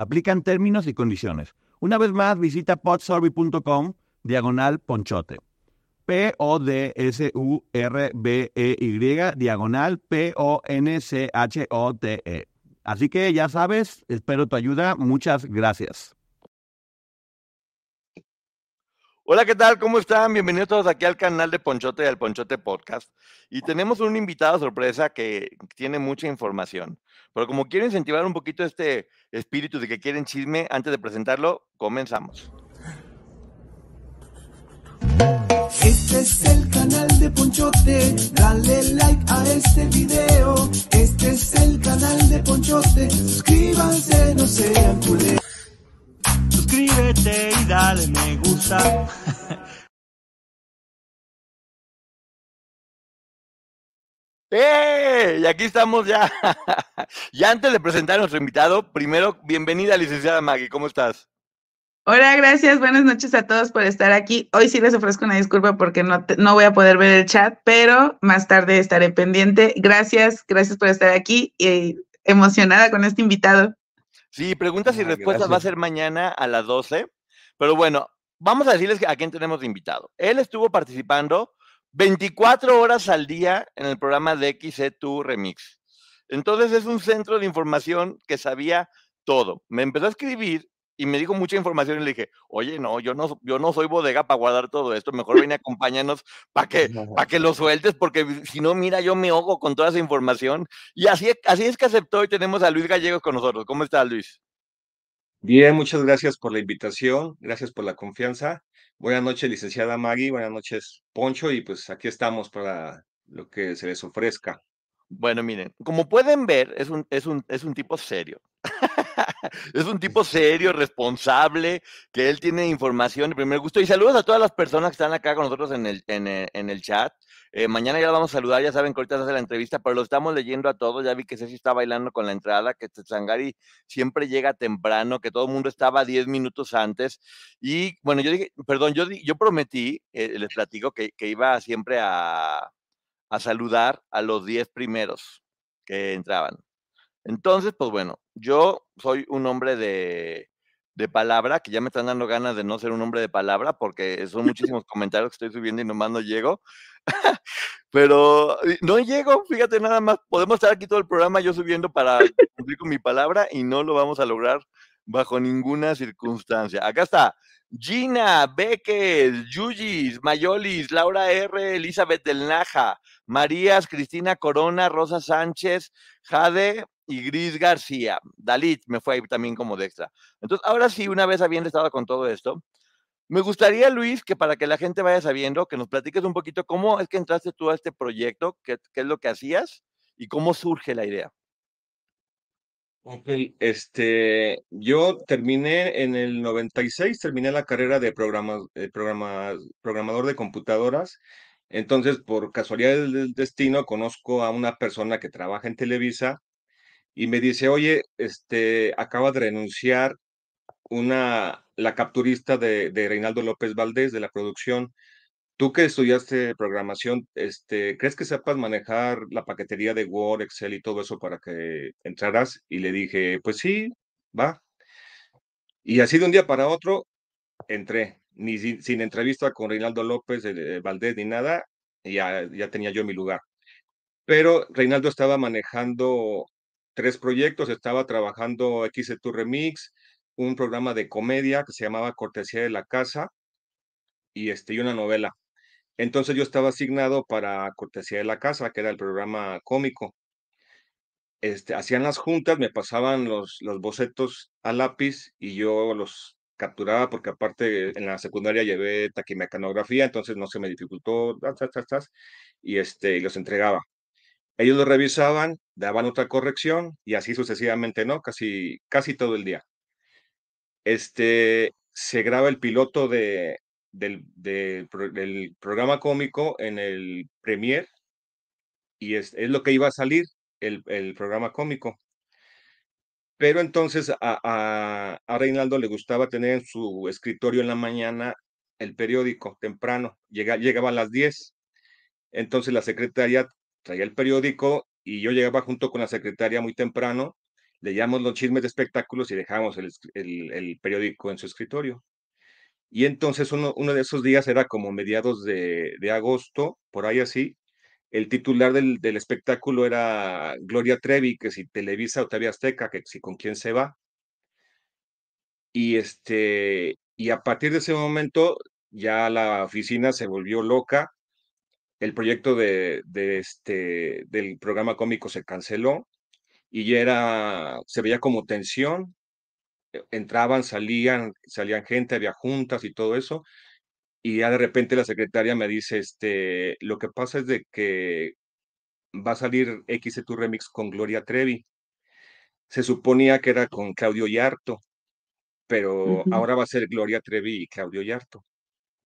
Aplican términos y condiciones. Una vez más, visita podsurvey.com diagonal ponchote. P-O-D-S-U-R-B-E-Y diagonal P-O-N-C-H-O-T-E. Así que ya sabes, espero tu ayuda. Muchas gracias. Hola, ¿qué tal? ¿Cómo están? Bienvenidos todos aquí al canal de Ponchote y al Ponchote Podcast. Y tenemos un invitado sorpresa que tiene mucha información. Pero como quiero incentivar un poquito este espíritu de que quieren chisme, antes de presentarlo, comenzamos. Este es el canal de Ponchote, dale like a este video. Este es el canal de Ponchote, suscríbanse, no sean culés. Suscríbete y dale me gusta. ¡Eh! Y aquí estamos ya. y antes de presentar a nuestro invitado, primero, bienvenida, licenciada Maggie, ¿cómo estás? Hola, gracias. Buenas noches a todos por estar aquí. Hoy sí les ofrezco una disculpa porque no, no voy a poder ver el chat, pero más tarde estaré pendiente. Gracias, gracias por estar aquí y emocionada con este invitado. Sí, preguntas y Ah, respuestas va a ser mañana a las 12. Pero bueno, vamos a decirles a quién tenemos de invitado. Él estuvo participando 24 horas al día en el programa de XC2 Remix. Entonces es un centro de información que sabía todo. Me empezó a escribir y me dijo mucha información y le dije, oye, no, yo no, yo no soy bodega para guardar todo esto, mejor ven y acompáñanos para que, para que lo sueltes, porque si no, mira, yo me ahogo con toda esa información. Y así, así es que aceptó y tenemos a Luis Gallegos con nosotros. ¿Cómo estás, Luis? Bien, muchas gracias por la invitación, gracias por la confianza. Buenas noches, licenciada Maggie, buenas noches, Poncho, y pues aquí estamos para lo que se les ofrezca. Bueno, miren, como pueden ver, es un, es un, es un tipo serio. es un tipo serio, responsable, que él tiene información de primer gusto. Y saludos a todas las personas que están acá con nosotros en el, en el, en el chat. Eh, mañana ya lo vamos a saludar, ya saben que ahorita se hace la entrevista, pero lo estamos leyendo a todos. Ya vi que Ceci está bailando con la entrada, que Sangari siempre llega temprano, que todo el mundo estaba 10 minutos antes. Y bueno, yo dije, perdón, yo, prometí, eh, les platico, que, que iba siempre a, a saludar a los 10 primeros que entraban. Entonces, pues bueno, yo soy un hombre de, de palabra, que ya me están dando ganas de no ser un hombre de palabra, porque son muchísimos comentarios que estoy subiendo y nomás no llego. Pero eh, no llego, fíjate nada más, podemos estar aquí todo el programa yo subiendo para cumplir con mi palabra y no lo vamos a lograr bajo ninguna circunstancia. Acá está Gina, Beques, Yuyis, Mayolis, Laura R, Elizabeth del Naja, Marías, Cristina Corona, Rosa Sánchez, Jade y Gris García. Dalit me fue ahí también como de extra. Entonces, ahora sí, una vez habiendo estado con todo esto, me gustaría, Luis, que para que la gente vaya sabiendo, que nos platiques un poquito cómo es que entraste tú a este proyecto, qué, qué es lo que hacías y cómo surge la idea. Ok, este, yo terminé en el 96, terminé la carrera de programa, eh, programa- programador de computadoras. Entonces, por casualidad del destino, conozco a una persona que trabaja en Televisa y me dice, oye, este, acaba de renunciar una, la capturista de, de Reinaldo López Valdés de la producción. Tú que estudiaste programación, este, ¿crees que sepas manejar la paquetería de Word, Excel y todo eso para que entraras? Y le dije, pues sí, va. Y así de un día para otro, entré, ni sin, entrevista con Reinaldo López eh, Valdés ni nada, y ya, ya tenía yo mi lugar. Pero Reinaldo estaba manejando tres proyectos, estaba trabajando XC2 Remix, un programa de comedia que se llamaba Cortesía de la Casa y, este, y una novela. Entonces yo estaba asignado para Cortesía de la Casa, que era el programa cómico. Este, hacían las juntas, me pasaban los, los bocetos a lápiz y yo los capturaba porque aparte en la secundaria llevé taquimecanografía, entonces no se me dificultó, tas, tas, y este, los entregaba. Ellos lo revisaban, daban otra corrección y así sucesivamente, ¿no? Casi, casi todo el día. este, se graba el piloto de, del, del, programa cómico en el Premiere y es, es lo que iba a salir, el, el programa cómico. Pero entonces a, a, a, Reinaldo le gustaba tener en su escritorio en la mañana el periódico temprano, llega, llegaba a las 10. Entonces la secretaria traía el periódico y yo llegaba junto con la secretaria muy temprano, leíamos los chismes de espectáculos y dejábamos el, periódico en su escritorio. Y entonces uno, de esos días era como mediados de, agosto, por ahí así, el titular del, del, espectáculo era Gloria Trevi, que si Televisa o TV Azteca, que si con quién se va. Y este, y a partir de ese momento ya la oficina se volvió loca. El proyecto de, de este, del programa cómico se canceló y ya era, se veía como tensión. Entraban, salían, salían gente, había juntas y todo eso y ya de repente la secretaria me dice, este, lo que pasa es de que va a salir X tu remix con Gloria Trevi. Se suponía que era con Claudio Yarto, pero uh -huh. ahora va a ser Gloria Trevi y Claudio Yarto.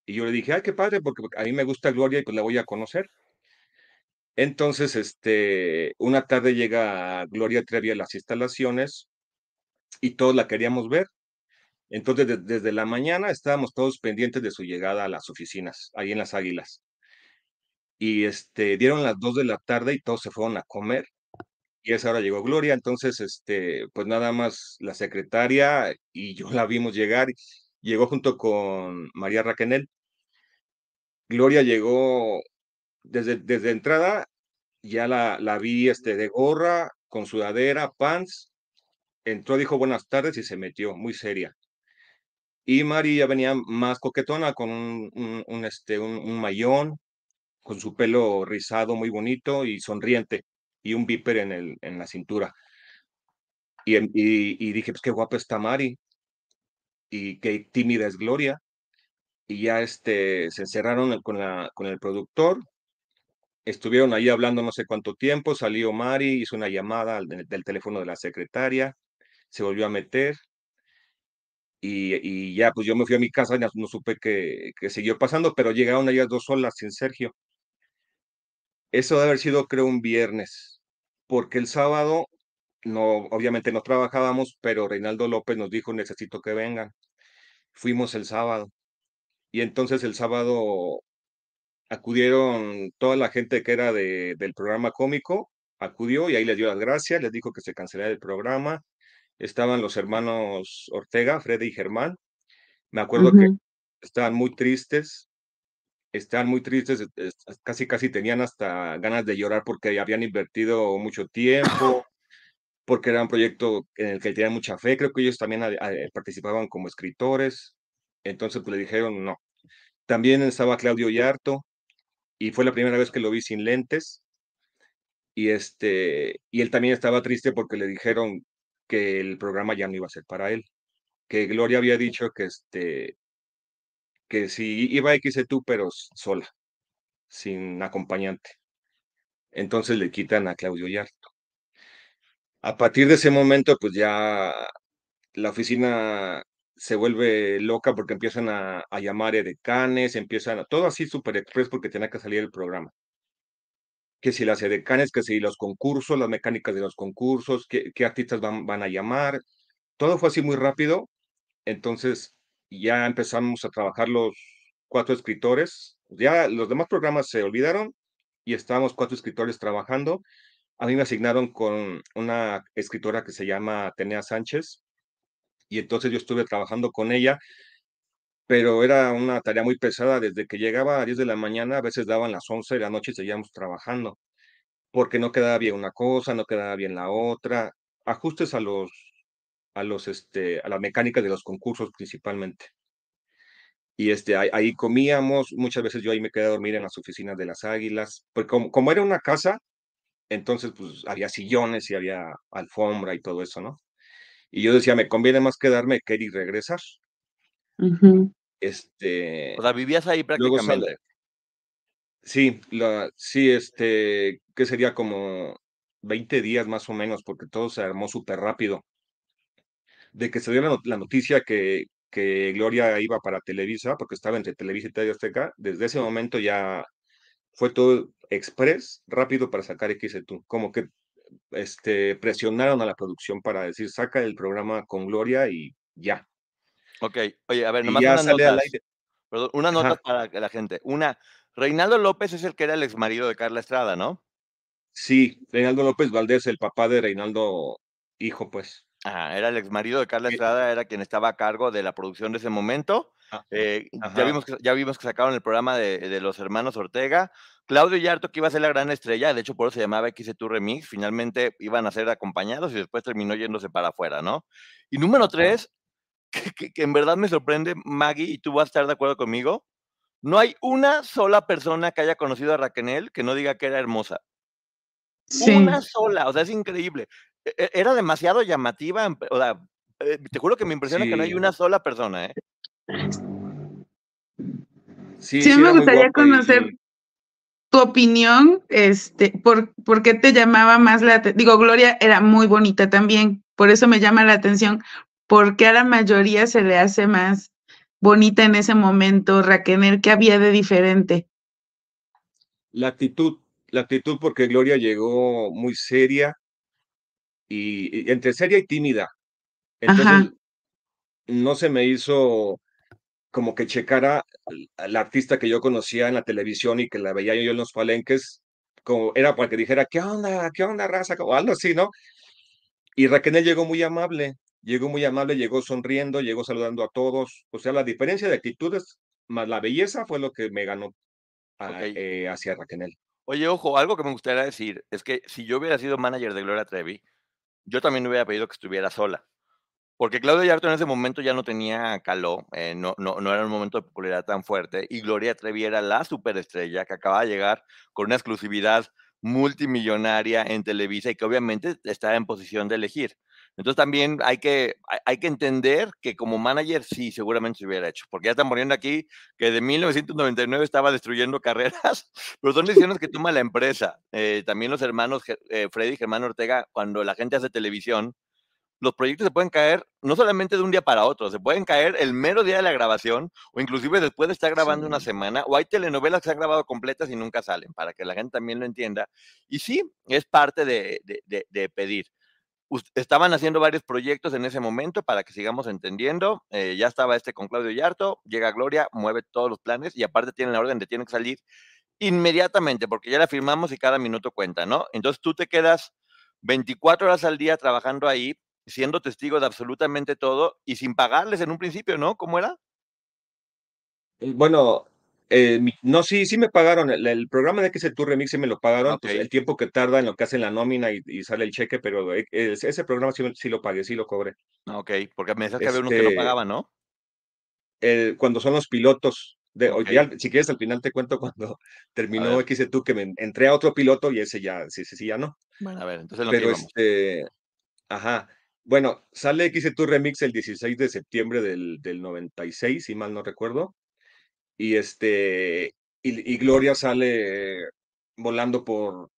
Y yo le dije, ay, qué padre, porque a mí me gusta Gloria y pues la voy a conocer. Entonces, este, una tarde llega Gloria Trevi a las instalaciones y todos la queríamos ver. Entonces, de, desde la mañana estábamos todos pendientes de su llegada a las oficinas, ahí en las Águilas. Y este, dieron las dos de la tarde y todos se fueron a comer. Y esa hora llegó Gloria, entonces, este, pues nada más la secretaria y yo la vimos llegar. Llegó junto con María Raquenel. Gloria llegó desde, desde entrada, ya la, la vi este, de gorra, con sudadera, pants. Entró, dijo buenas tardes y se metió, muy seria. Y María venía más coquetona, con un, un, este, un, un, mayón, con su pelo rizado muy bonito y sonriente, y un viper en, el, en la cintura. Y, y, y dije, pues qué guapa está Mari, y qué tímida es Gloria. Y ya este, se encerraron con, la, con el productor, estuvieron ahí hablando no sé cuánto tiempo, salió Mari, hizo una llamada del, teléfono de la secretaria, se volvió a meter, y, y, ya, pues yo me fui a mi casa, no, no supe qué, qué siguió pasando, pero llegaron ellas dos solas sin Sergio. Eso debe haber sido, creo, un viernes, porque el sábado, no, obviamente no trabajábamos, pero Reinaldo López nos dijo, necesito que vengan. Fuimos el sábado. Y entonces el sábado acudieron toda la gente que era de, del programa cómico, acudió y ahí les dio las gracias, les dijo que se cancelara el programa, estaban los hermanos Ortega, Freddy y Germán. Me acuerdo uh -huh. que estaban muy tristes, estaban muy tristes, casi casi tenían hasta ganas de llorar porque habían invertido mucho tiempo, porque era un proyecto en el que tenían mucha fe, creo que ellos también participaban como escritores, entonces pues le dijeron no. También estaba Claudio Yarto, y fue la primera vez que lo vi sin lentes, y este, y él también estaba triste porque le dijeron que el programa ya no iba a ser para él, que Gloria había dicho que este, que si iba a X tú, pero sola, sin acompañante. Entonces le quitan a Claudio Yarto. A partir de ese momento, pues ya la oficina se vuelve loca porque empiezan a, a llamar edecanes, empiezan a, todo así súper express porque tenía que salir el programa. Que si las edecanes, que si los concursos, las mecánicas de los concursos, qué, qué artistas van, van a llamar. Todo fue así muy rápido. Entonces ya empezamos a trabajar los cuatro escritores. Ya los demás programas se olvidaron y estábamos cuatro escritores trabajando. A mí me asignaron con una escritora que se llama Atenea Sánchez y entonces yo estuve trabajando con ella, pero era una tarea muy pesada. Desde que llegaba a 10 de la mañana, a veces daban las 11 de la noche y seguíamos trabajando, porque no quedaba bien una cosa, no quedaba bien la otra. Ajustes a los a los este a las mecánicas de los concursos principalmente. Y este ahí, ahí comíamos, muchas veces yo ahí me quedé a dormir en las oficinas de las Águilas, porque como, como era una casa, entonces pues había sillones y había alfombra y todo eso, ¿no? Y yo decía, me conviene más quedarme que ir y regresar. Uh -huh. Este. O sea, vivías ahí prácticamente. Sí, la, sí, este, que sería como 20 días más o menos, porque todo se armó súper rápido. de que se dio la, la noticia que, que Gloria iba para Televisa, porque estaba entre Televisa y TV Azteca, desde ese momento ya fue todo express, rápido para sacar XETU. Como que este, presionaron a la producción para decir, saca el programa con Gloria y ya. Ok, oye, a ver, nomás unas notas, aire. perdón, unas Ajá. notas para la gente. Una, Reinaldo López es el que era el ex marido de Carla Estrada, ¿no? Sí, Reinaldo López Valdés, el papá de Reinaldo, hijo, pues. Ajá, era el ex marido de Carla Sí. Estrada, era quien estaba a cargo de la producción de ese momento. Eh, ya, vimos que, ya vimos que sacaron el programa de, de los hermanos Ortega. Claudio Yarto, que iba a ser la gran estrella, de hecho por eso se llamaba XETU Remix, finalmente iban a ser acompañados y después terminó yéndose para afuera, ¿no? Y número tres, que, que- que en verdad me sorprende, Maggie, y tú vas a estar de acuerdo conmigo, no hay una sola persona que haya conocido a Raquel que no diga que era hermosa. Sí. Una sola, o sea, es increíble. E- e- Era demasiado llamativa, o sea, eh, te juro que me impresiona que no hay Sí. una sola persona, ¿eh? Sí, Sí, sí me gustaría y- conocer tu opinión, este, por, por qué te llamaba más la atención. Digo, Gloria era muy bonita también, por eso me llama la atención, porque a la mayoría se le hace más bonita en ese momento, Raquel, ¿qué había de diferente? La actitud, la actitud porque Gloria llegó muy seria y, y entre seria y tímida. Entonces, Ajá. no se me hizo como que checara al, artista que yo conocía en la televisión y que la veía yo en los palenques, como era para que dijera, ¿qué onda? ¿Qué onda, raza? O algo así, ¿no? Y Raquel llegó muy amable, llegó muy amable, llegó sonriendo, llegó saludando a todos. O sea, la diferencia de actitudes más la belleza fue lo que me ganó a- eh, hacia Raquel. Oye, ojo, algo que me gustaría decir es que si yo hubiera sido manager de Gloria Trevi, yo también hubiera pedido que estuviera sola. Porque Claudio Yarto en ese momento ya no tenía caló, eh, no, no, no era un momento de popularidad tan fuerte, y Gloria Trevi era la superestrella que acaba de llegar con una exclusividad multimillonaria en Televisa y que obviamente estaba en posición de elegir. Entonces también hay que, hay, que entender que como manager sí, seguramente se hubiera hecho, porque ya están poniendo aquí que de 1999 estaba destruyendo carreras, pero son decisiones que toma la empresa. Eh, también los hermanos eh, Freddy y Germán Ortega, cuando la gente hace televisión, los proyectos se pueden caer no solamente de un día para otro, se pueden caer el mero día de la grabación o inclusive después de estar grabando una semana, o hay telenovelas que se han grabado completas y nunca salen, para que la gente también lo entienda. Y sí, es parte de, de- de- de pedir. Estaban haciendo varios proyectos en ese momento para que sigamos entendiendo. eh, ya estaba este con Claudio Yarto, llega Gloria, mueve todos los planes y aparte tienen la orden de tienen que salir inmediatamente porque ya la firmamos y cada minuto cuenta, ¿no? Entonces tú te quedas 24 horas al día trabajando ahí, siendo testigo de absolutamente todo y sin pagarles en un principio, ¿no? ¿Cómo era? Eh, Bueno, eh, no, sí, sí me pagaron. El, el programa de Tour Remix sí me lo pagaron. Pues el tiempo que tarda en lo que hacen la nómina y, y sale el cheque, pero eh, ese ese programa sí, sí lo pagué, sí lo cobré. Ah, Ok, porque me decías que había unos que no Este, pagaban, ¿no? cuando son los pilotos, de, ya, si quieres al final te cuento cuando terminó Tour que me entré a otro piloto y ese ya, sí, sí, sí, ya no. Bueno, a ver, entonces en lo que Pero este, ajá. Bueno, sale Tour Remix el 16 de septiembre del, del 96, si mal no recuerdo. Y este, y, y Gloria sale volando por,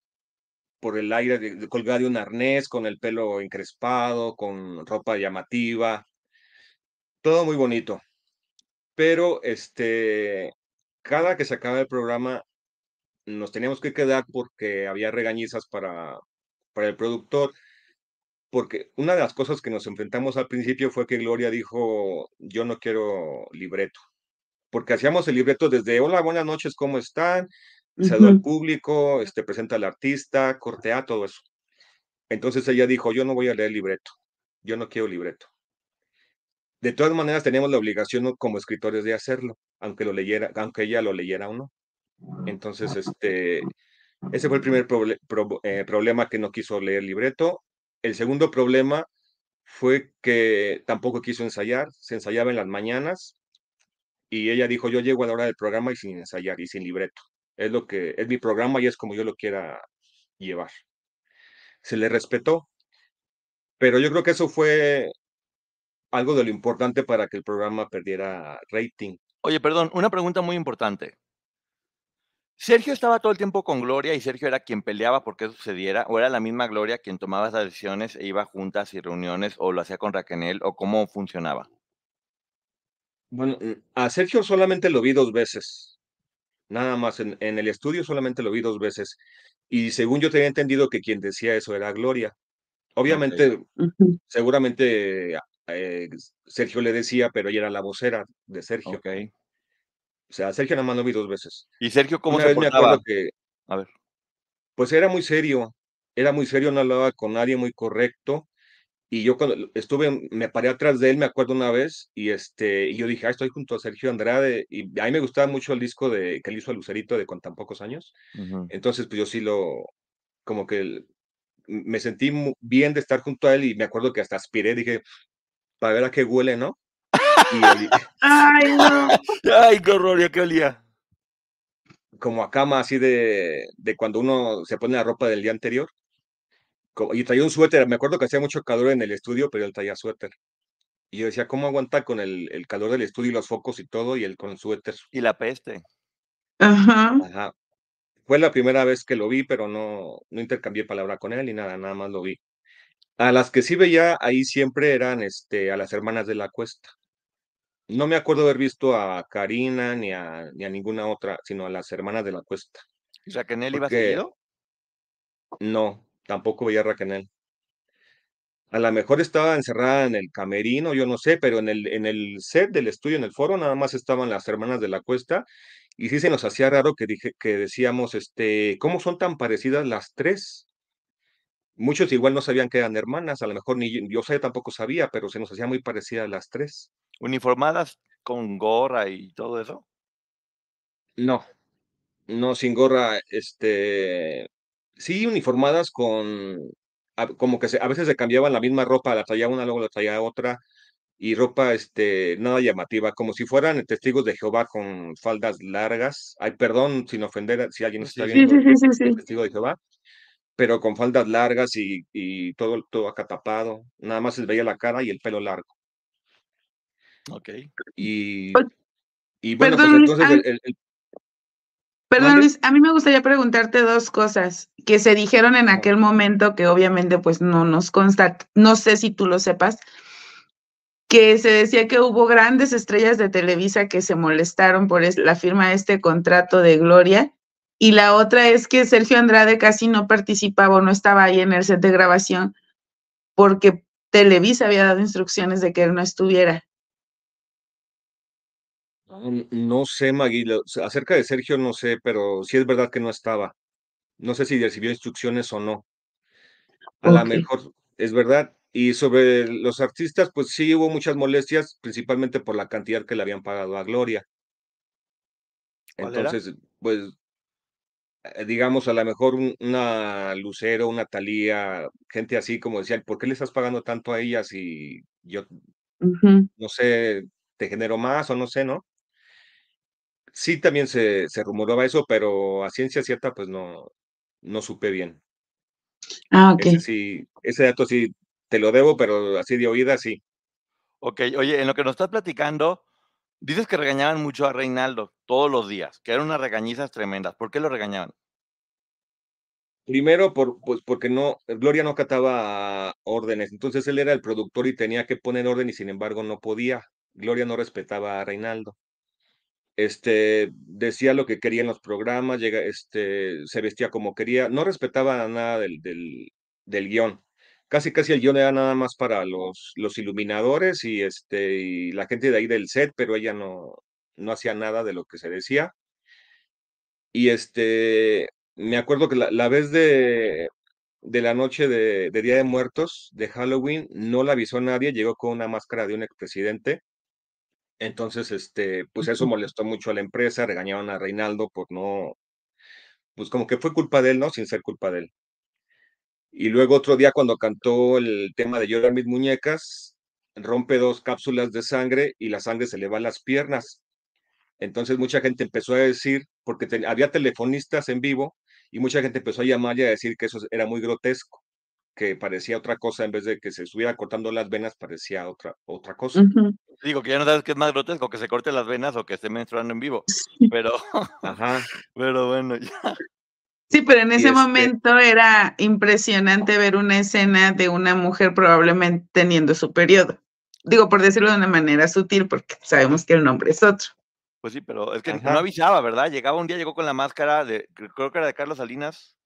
por el aire, de- de- colgada de un arnés, con el pelo encrespado, con ropa llamativa, todo muy bonito. Pero este, cada que se acaba el programa, nos teníamos que quedar porque había regañizas para, para el productor. Porque una de las cosas que nos enfrentamos al principio fue que Gloria dijo, yo no quiero libreto. Porque hacíamos el libreto desde, hola, buenas noches, ¿cómo están? Saludo al Ujú. público, este, presenta al artista, cortea, todo eso. Entonces ella dijo, yo no voy a leer libreto, yo no quiero libreto. De todas maneras, teníamos la obligación como escritores de hacerlo, aunque lo leyera, aunque ella lo leyera o no. Entonces, este, ese fue el primer proble- pro- eh, problema que no quiso leer libreto. El segundo problema fue que tampoco quiso ensayar, se ensayaba en las mañanas y ella dijo, yo llego a la hora del programa y sin ensayar y sin libreto. Es lo que es mi programa y es como yo lo quiera llevar. Se le respetó, pero yo creo que eso fue algo de lo importante para que el programa perdiera rating. Oye, perdón, una pregunta muy importante. ¿Sergio estaba todo el tiempo con Gloria y Sergio era quien peleaba porque eso sucediera? ¿O era la misma Gloria quien tomaba esas decisiones e iba a juntas y reuniones o lo hacía con Raquel o cómo funcionaba? Bueno, mm, a Sergio solamente lo vi dos veces. Nada más en, en el estudio solamente lo vi dos veces. Y según yo tenía entendido que quien decía eso era Gloria. Obviamente, seguramente eh, Sergio le decía, pero ella era la vocera de Sergio. Ok. O sea, Sergio nada más lo vi dos veces. ¿Y Sergio cómo Una se vez me portaba? acuerdo que, A ver. pues era muy serio, era muy serio, no hablaba con nadie, muy correcto. Y yo cuando estuve, me paré atrás de él, me acuerdo una vez, y este, y yo dije, ah, estoy junto a Sergio Andrade, y a mí me gustaba mucho el disco de que él hizo a Lucerito de Con tan pocos años. Entonces, pues yo sí lo, como que me sentí bien de estar junto a él, y me acuerdo que hasta aspiré, dije, para ver a qué huele, ¿no? Y Ay, no. Ay, qué horror, ¿ya qué olía? como a cama así de, de cuando uno se pone la ropa del día anterior. Y traía un suéter, me acuerdo que hacía mucho calor en el estudio, pero él traía suéter. Y yo decía, ¿cómo aguanta con el, el calor del estudio y los focos y todo, y él con el suéter? Y la peste. Ajá. Ajá. Fue la primera vez que lo vi, pero no, no intercambié palabra con él ni nada, nada más lo vi. A las que sí veía ahí siempre eran este, a las hermanas de la cuesta. No me acuerdo haber visto a Karina ni a, ni a ninguna otra, sino a las hermanas de la cuesta. ¿Y Raquel iba seguido? no, tampoco veía a Raquel. A lo mejor estaba encerrada en el camerino, yo no sé, pero en el, en el set del estudio, en el foro, nada más estaban las hermanas de la cuesta, y sí se nos hacía raro que dije, que decíamos, este, ¿cómo son tan parecidas las tres? Muchos igual no sabían que eran hermanas, a lo mejor ni yo, yo sé, tampoco sabía, pero se nos hacía muy parecidas las tres. ¿Uniformadas con gorra y todo eso? No, no, sin gorra, este, sí uniformadas con, como que se- a veces se cambiaban la misma ropa, la traía una, luego la traía otra, y ropa, este, nada llamativa, como si fueran testigos de Jehová con faldas largas. Ay, perdón sin ofender si alguien está viendo sí, sí, sí, sí. testigo de Jehová, pero con faldas largas y, y todo, todo acá tapado. Nada más se les veía la cara y el pelo largo. Ok. Y, y bueno, Perdón, pues entonces el- el- el- Perdón. Luis, a mí me gustaría preguntarte dos cosas que se dijeron en aquel momento que obviamente pues no nos consta, no sé si tú lo sepas, que se decía que hubo grandes estrellas de Televisa que se molestaron por la firma de este contrato de Gloria y la otra es que Sergio Andrade casi no participaba o no estaba ahí en el set de grabación porque Televisa había dado instrucciones de que él no estuviera. N- no sé, Magui, lo- acerca de Sergio no sé, pero sí es verdad que no estaba. No sé si recibió instrucciones o no. A lo Ok. mejor es verdad. Y sobre los artistas, pues sí hubo muchas molestias, principalmente por la cantidad que le habían pagado a Gloria. Entonces, pues, eh, digamos, a lo mejor un- una Lucero, una Thalía, gente así como decían, ¿por qué le estás pagando tanto a ellas y yo, no sé, te genero más o no sé, ¿no? Sí, también se, se rumoraba eso, pero a ciencia cierta, pues no, no supe bien. Ah, ok. Ese sí, ese dato sí te lo debo, pero así de oída, sí. Ok, oye, en lo que nos estás platicando, dices que regañaban mucho a Reinaldo todos los días, que eran unas regañizas tremendas. ¿Por qué lo regañaban? Primero, por, pues porque no, Gloria no acataba órdenes, entonces él era el productor y tenía que poner orden y sin embargo no podía. Gloria no respetaba a Reinaldo. Este, decía lo que quería en los programas, llega, este, se vestía como quería, no respetaba nada del, del, del guion. Casi, casi el guion era nada más para los, los iluminadores y, este, y la gente de ahí del set, pero ella no, no hacía nada de lo que se decía. Y este, me acuerdo que la, la vez de, de la noche de, de Día de Muertos, de Halloween, no la avisó nadie, llegó con una máscara de un expresidente. Entonces, este, pues eso molestó mucho a la empresa, regañaron a Reinaldo por no, pues como que fue culpa de él, ¿no? Sin ser culpa de él. Y luego otro día cuando cantó el tema de Llorar mis muñecas, rompe dos cápsulas de sangre y la sangre se le va a las piernas. Entonces mucha gente empezó a decir, porque te- había telefonistas en vivo, y mucha gente empezó a llamar y a decir que eso era muy grotesco. Que parecía otra cosa, en vez de que se estuviera cortando las venas, parecía otra, otra cosa. Digo que ya no sabes qué es más grotesco, que se corte las venas o que esté menstruando en vivo. Pero, Ajá. pero bueno, ya. Sí, pero en Y ese este- momento era impresionante ver una escena de una mujer probablemente teniendo su periodo. Digo, por decirlo de una manera sutil, porque sabemos que el nombre es otro. Pues sí, pero es que Ajá. no avisaba, ¿verdad? Llegaba un día, llegó con la máscara de, cre- creo que era de Carlos Salinas,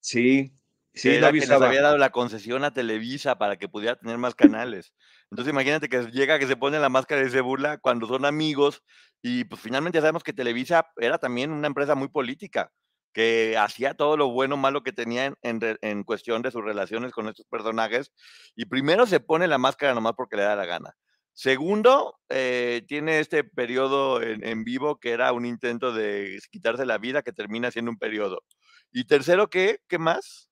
Sí, sí, era que les había dado la concesión a Televisa para que pudiera tener más canales. Entonces imagínate que llega, que se pone la máscara y se burla cuando son amigos y pues finalmente sabemos que Televisa era también una empresa muy política, que hacía todo lo bueno o malo que tenía en, en en cuestión de sus relaciones con estos personajes y primero se pone la máscara nomás porque le da la gana. Segundo, eh, tiene este periodo en, en vivo que era un intento de quitarse la vida que termina siendo un periodo. Y tercero, ¿qué? ¿Qué más?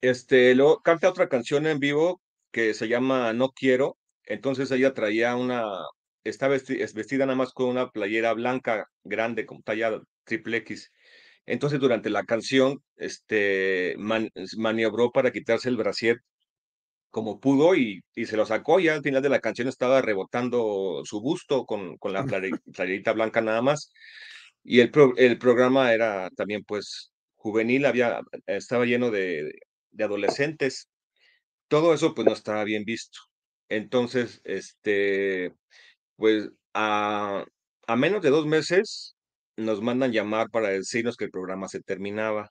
Este, luego canta otra canción en vivo que se llama No Quiero. Entonces ella traía una, está vesti- es vestida nada más con una playera blanca grande, con talla triple X. Entonces durante la canción, este, man- maniobró para quitarse el brasier como pudo y, y se lo sacó. Ya al final de la canción estaba rebotando su busto con, con la playerita blanca nada más. Y el, pro- el programa era también pues juvenil, había, estaba lleno de, de adolescentes. Todo eso pues no estaba bien visto. Entonces, este, pues a, a menos de dos meses nos mandan llamar para decirnos que el programa se terminaba.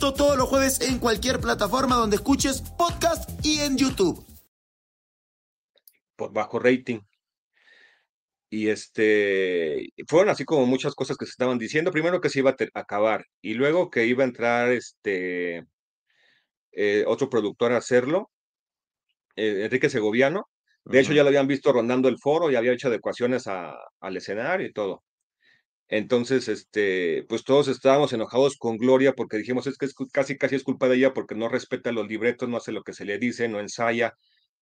Esto todos los jueves en cualquier plataforma donde escuches podcast y en YouTube. por bajo rating. Y este, fueron así como muchas cosas que se estaban diciendo. Primero que se iba a ter- acabar y luego que iba a entrar este eh, otro productor a hacerlo, eh, Enrique Segoviano. De hecho, ya lo habían visto rondando el foro y había hecho adecuaciones a- al escenario y todo. Entonces, este, pues todos estábamos enojados con Gloria porque dijimos, es que es casi casi es culpa de ella porque no respeta los libretos, no hace lo que se le dice, no ensaya.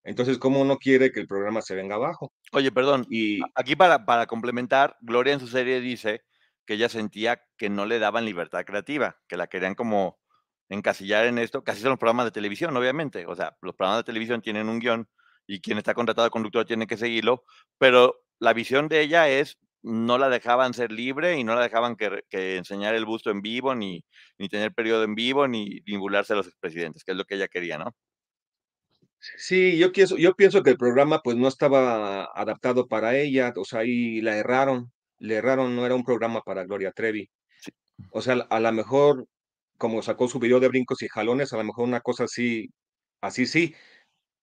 Entonces, ¿cómo no quiere que el programa se venga abajo? Oye, perdón, Y aquí para, para complementar, Gloria en su serie dice que ella sentía que no le daban libertad creativa, que la querían como encasillar en esto, casi son los programas de televisión, obviamente, o sea, los programas de televisión tienen un guion y quien está contratado de conductor tiene que seguirlo, pero la visión de ella es no la dejaban ser libre y no la dejaban que, que enseñar el busto en vivo, ni, ni tener periodo en vivo, ni vincularse a los expresidentes, que es lo que ella quería, ¿no? Sí, yo pienso, yo pienso que el programa pues no estaba adaptado para ella, o sea, ahí la erraron, le erraron, no era un programa para Gloria Trevi. Sí. O sea, a lo mejor, como sacó su video de brincos y jalones, a lo mejor una cosa así, así sí,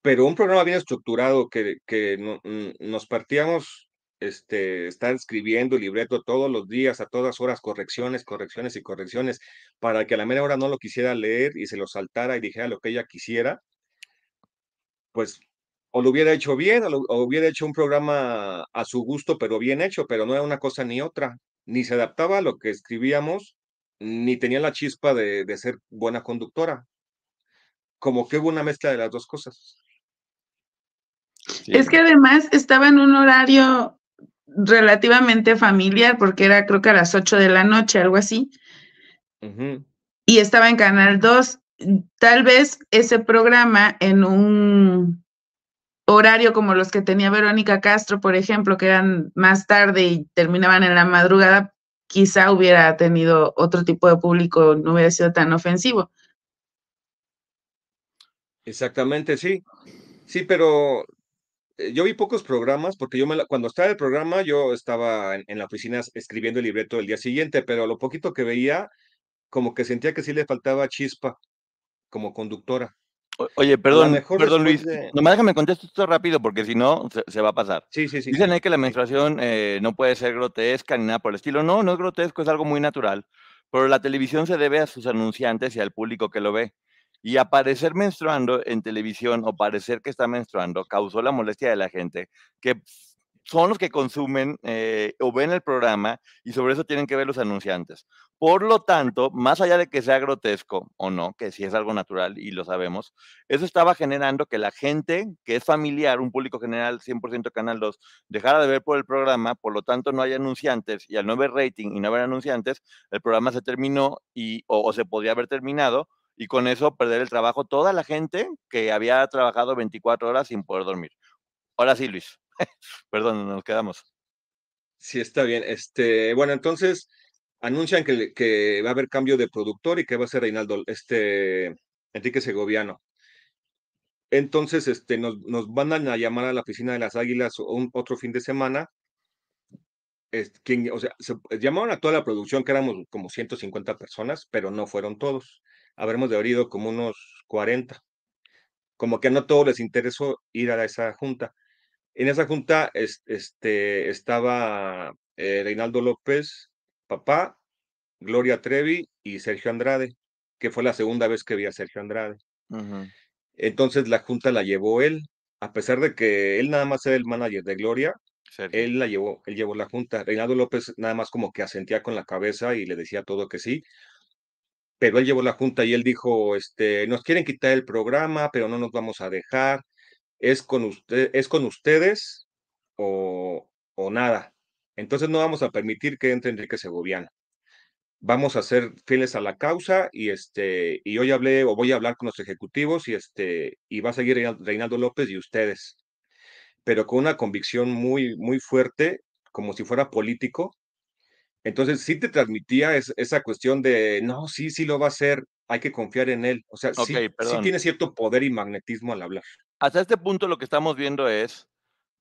pero un programa bien estructurado que, que no- mm, nos partíamos, este, estar escribiendo el libreto todos los días, a todas horas, correcciones, correcciones y correcciones, para que a la mera hora no lo quisiera leer y se lo saltara y dijera lo que ella quisiera pues o lo hubiera hecho bien, o, lo- o hubiera hecho un programa a su gusto, pero bien hecho, pero no era una cosa ni otra, ni se adaptaba a lo que escribíamos, ni tenía la chispa de, de ser buena conductora. Como que hubo una mezcla de las dos cosas. Es que además estaba en un horario relativamente familiar, porque era creo que a las 8 de la noche, algo así, y estaba en Canal 2. Tal vez ese programa en un horario como los que tenía Verónica Castro, por ejemplo, que eran más tarde y terminaban en la madrugada, quizá hubiera tenido otro tipo de público, no hubiera sido tan ofensivo. Exactamente, sí. Sí, pero yo vi pocos programas porque yo me la- cuando estaba el programa yo estaba en, en la oficina escribiendo el libreto del día siguiente, pero lo poquito que veía, como que sentía que sí le faltaba chispa como conductora. O- Oye, perdón, mejor perdón Luis, de- nomás déjame contestar esto rápido porque si no se, se va a pasar. Sí, sí, sí. Dicen ahí que la menstruación eh, no puede ser grotesca ni nada por el estilo. No, no es grotesco, es algo muy natural. Pero la televisión se debe a sus anunciantes y al público que lo ve. Y aparecer menstruando en televisión o parecer que está menstruando causó la molestia de la gente, que son los que consumen eh, o ven el programa y sobre eso tienen que ver los anunciantes. Por lo tanto, más allá de que sea grotesco o no, que sí es algo natural y lo sabemos, eso estaba generando que la gente que es familiar, un público general 100% Canal 2, dejara de ver por el programa, por lo tanto no hay anunciantes y al no haber rating y no haber anunciantes, el programa se terminó y, o, o se podía haber terminado y con eso perder el trabajo toda la gente que había trabajado 24 horas sin poder dormir. Ahora sí, Luis. Perdón, nos quedamos. Sí, está bien. Este, bueno, entonces anuncian que, que va a haber cambio de productor y que va a ser Reinaldo, este, Enrique Segoviano. Entonces, este, nos, nos mandan a llamar a la oficina de las Águilas un, otro fin de semana. Este, quien, o sea, se, llamaron a toda la producción, que éramos como 150 personas, pero no fueron todos. Habremos de haber ido como unos 40. Como que a no todos les interesó ir a esa junta. En esa junta este, estaba eh, Reinaldo López, papá, Gloria Trevi y Sergio Andrade, que fue la segunda vez que vi a Sergio Andrade. Entonces la junta la llevó él, a pesar de que él nada más era el manager de Gloria, él la llevó, él llevó la junta. Reinaldo López nada más como que asentía con la cabeza y le decía todo que sí. Pero él llevó la junta y él dijo, este, nos quieren quitar el programa, pero no nos vamos a dejar es con, usted, es con ustedes o, nada. Entonces no vamos a permitir que entre Enrique Segoviano. Vamos a ser fieles a la causa y este y hoy hablé o voy a hablar con los ejecutivos y este y va a seguir Reinaldo López y ustedes, pero con una convicción muy muy fuerte, como si fuera político. Entonces sí te transmitía esa cuestión de no, sí, sí lo va a hacer, hay que confiar en él. O sea, sí, sí tiene cierto poder y magnetismo al hablar hasta este punto lo que estamos viendo es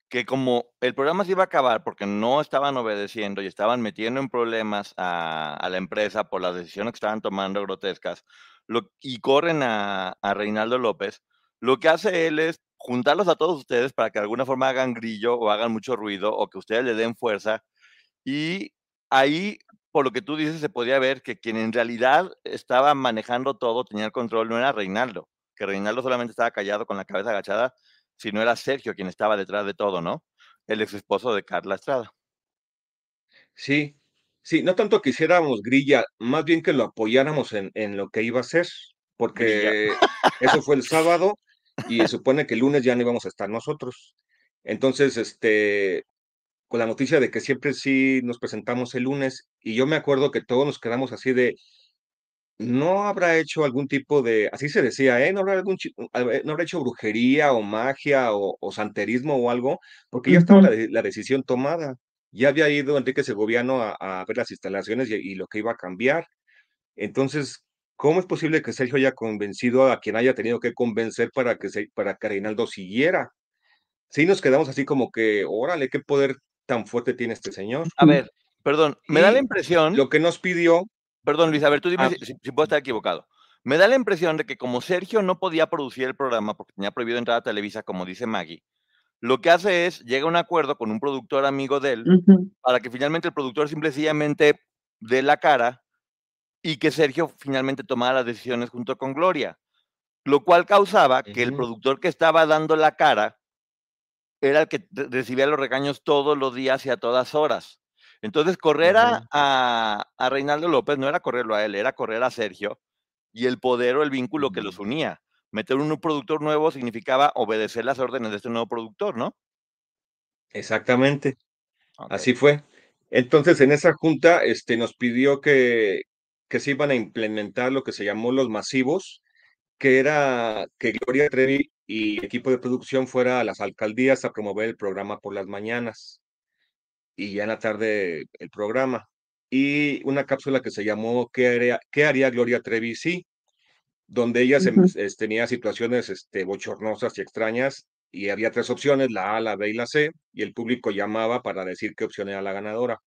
que como el programa se iba a acabar porque no estaban obedeciendo y estaban metiendo en problemas a, la empresa por las decisiones que estaban tomando grotescas y corren a, a, Reinaldo López, lo que hace él es juntarlos a todos ustedes para que de alguna forma hagan grillo o hagan mucho ruido o que ustedes le den fuerza. Y ahí, por lo que tú dices, se podía ver que quien en realidad estaba manejando todo, tenía el control, no era Reinaldo que Reinaldo solamente estaba callado con la cabeza agachada, si no era Sergio quien estaba detrás de todo, ¿no? El ex esposo de Carla Estrada. Sí, sí, no tanto quisiéramos grilla, más bien que lo apoyáramos en, en lo que iba a ser, porque eso fue el sábado y se supone que el lunes ya no íbamos a estar nosotros. Entonces, este, con la noticia de que siempre sí nos presentamos el lunes, y yo me acuerdo que todos nos quedamos así de, no habrá hecho algún tipo de, así se decía, ¿eh? No habrá, algún, no habrá hecho brujería o magia o, santerismo o algo, porque ya estaba la, decisión tomada. Ya había ido Enrique Segoviano a, ver las instalaciones y, lo que iba a cambiar. Entonces, ¿cómo es posible que Sergio haya convencido a quien haya tenido que convencer para que, se, para que Reinaldo siguiera? Sí, nos quedamos así como que, órale, qué poder tan fuerte tiene este señor. A ver, perdón, me da la impresión. Lo que nos pidió Perdón, Luis, a ver, tú dime ah. si, puedo estar equivocado. Me da la impresión de que como Sergio no podía producir el programa porque tenía prohibido entrar a Televisa, como dice Maggie, lo que hace es llega a un acuerdo con un productor amigo de él para que finalmente el productor simplemente dé la cara y que Sergio finalmente tomara las decisiones junto con Gloria, lo cual causaba que el productor que estaba dando la cara era el que recibía los regaños todos los días y a todas horas. Entonces, correr a, Reinaldo López no era correrlo a él, era correr a Sergio y el poder o el vínculo que los unía. Meter un productor nuevo significaba obedecer las órdenes de este nuevo productor, ¿no? Exactamente. Así fue. Entonces, en esa junta, este, nos pidió que, que se iban a implementar lo que se llamó los masivos, que era que Gloria Trevi y equipo de producción fuera a las alcaldías a promover el programa por las mañanas y ya en la tarde el programa. Y una cápsula que se llamó ¿Qué haría, qué haría Gloria Trevi? Sí, donde ella tenía situaciones este, bochornosas y extrañas y había tres opciones, la A, la B y la C, y el público llamaba para decir qué opción era la ganadora.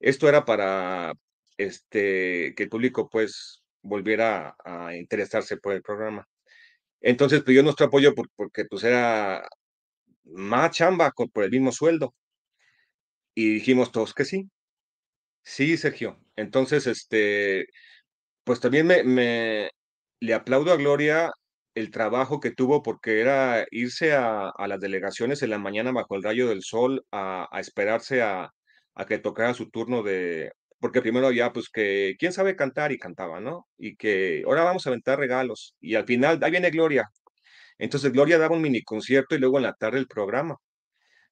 Esto era para este, que el público pues volviera a, interesarse por el programa. Entonces pidió nuestro apoyo porque pues era más chamba por el mismo sueldo. Y dijimos todos que sí. Sí, Sergio. Entonces, este, pues también me, le aplaudo a Gloria el trabajo que tuvo porque era irse a, las delegaciones en la mañana bajo el rayo del sol a, esperarse a, que tocara su turno de, porque primero ya pues que quién sabe cantar y cantaba, ¿no? Y que ahora vamos a aventar regalos y al final, ahí viene Gloria. Entonces Gloria daba un mini concierto y luego en la tarde el programa.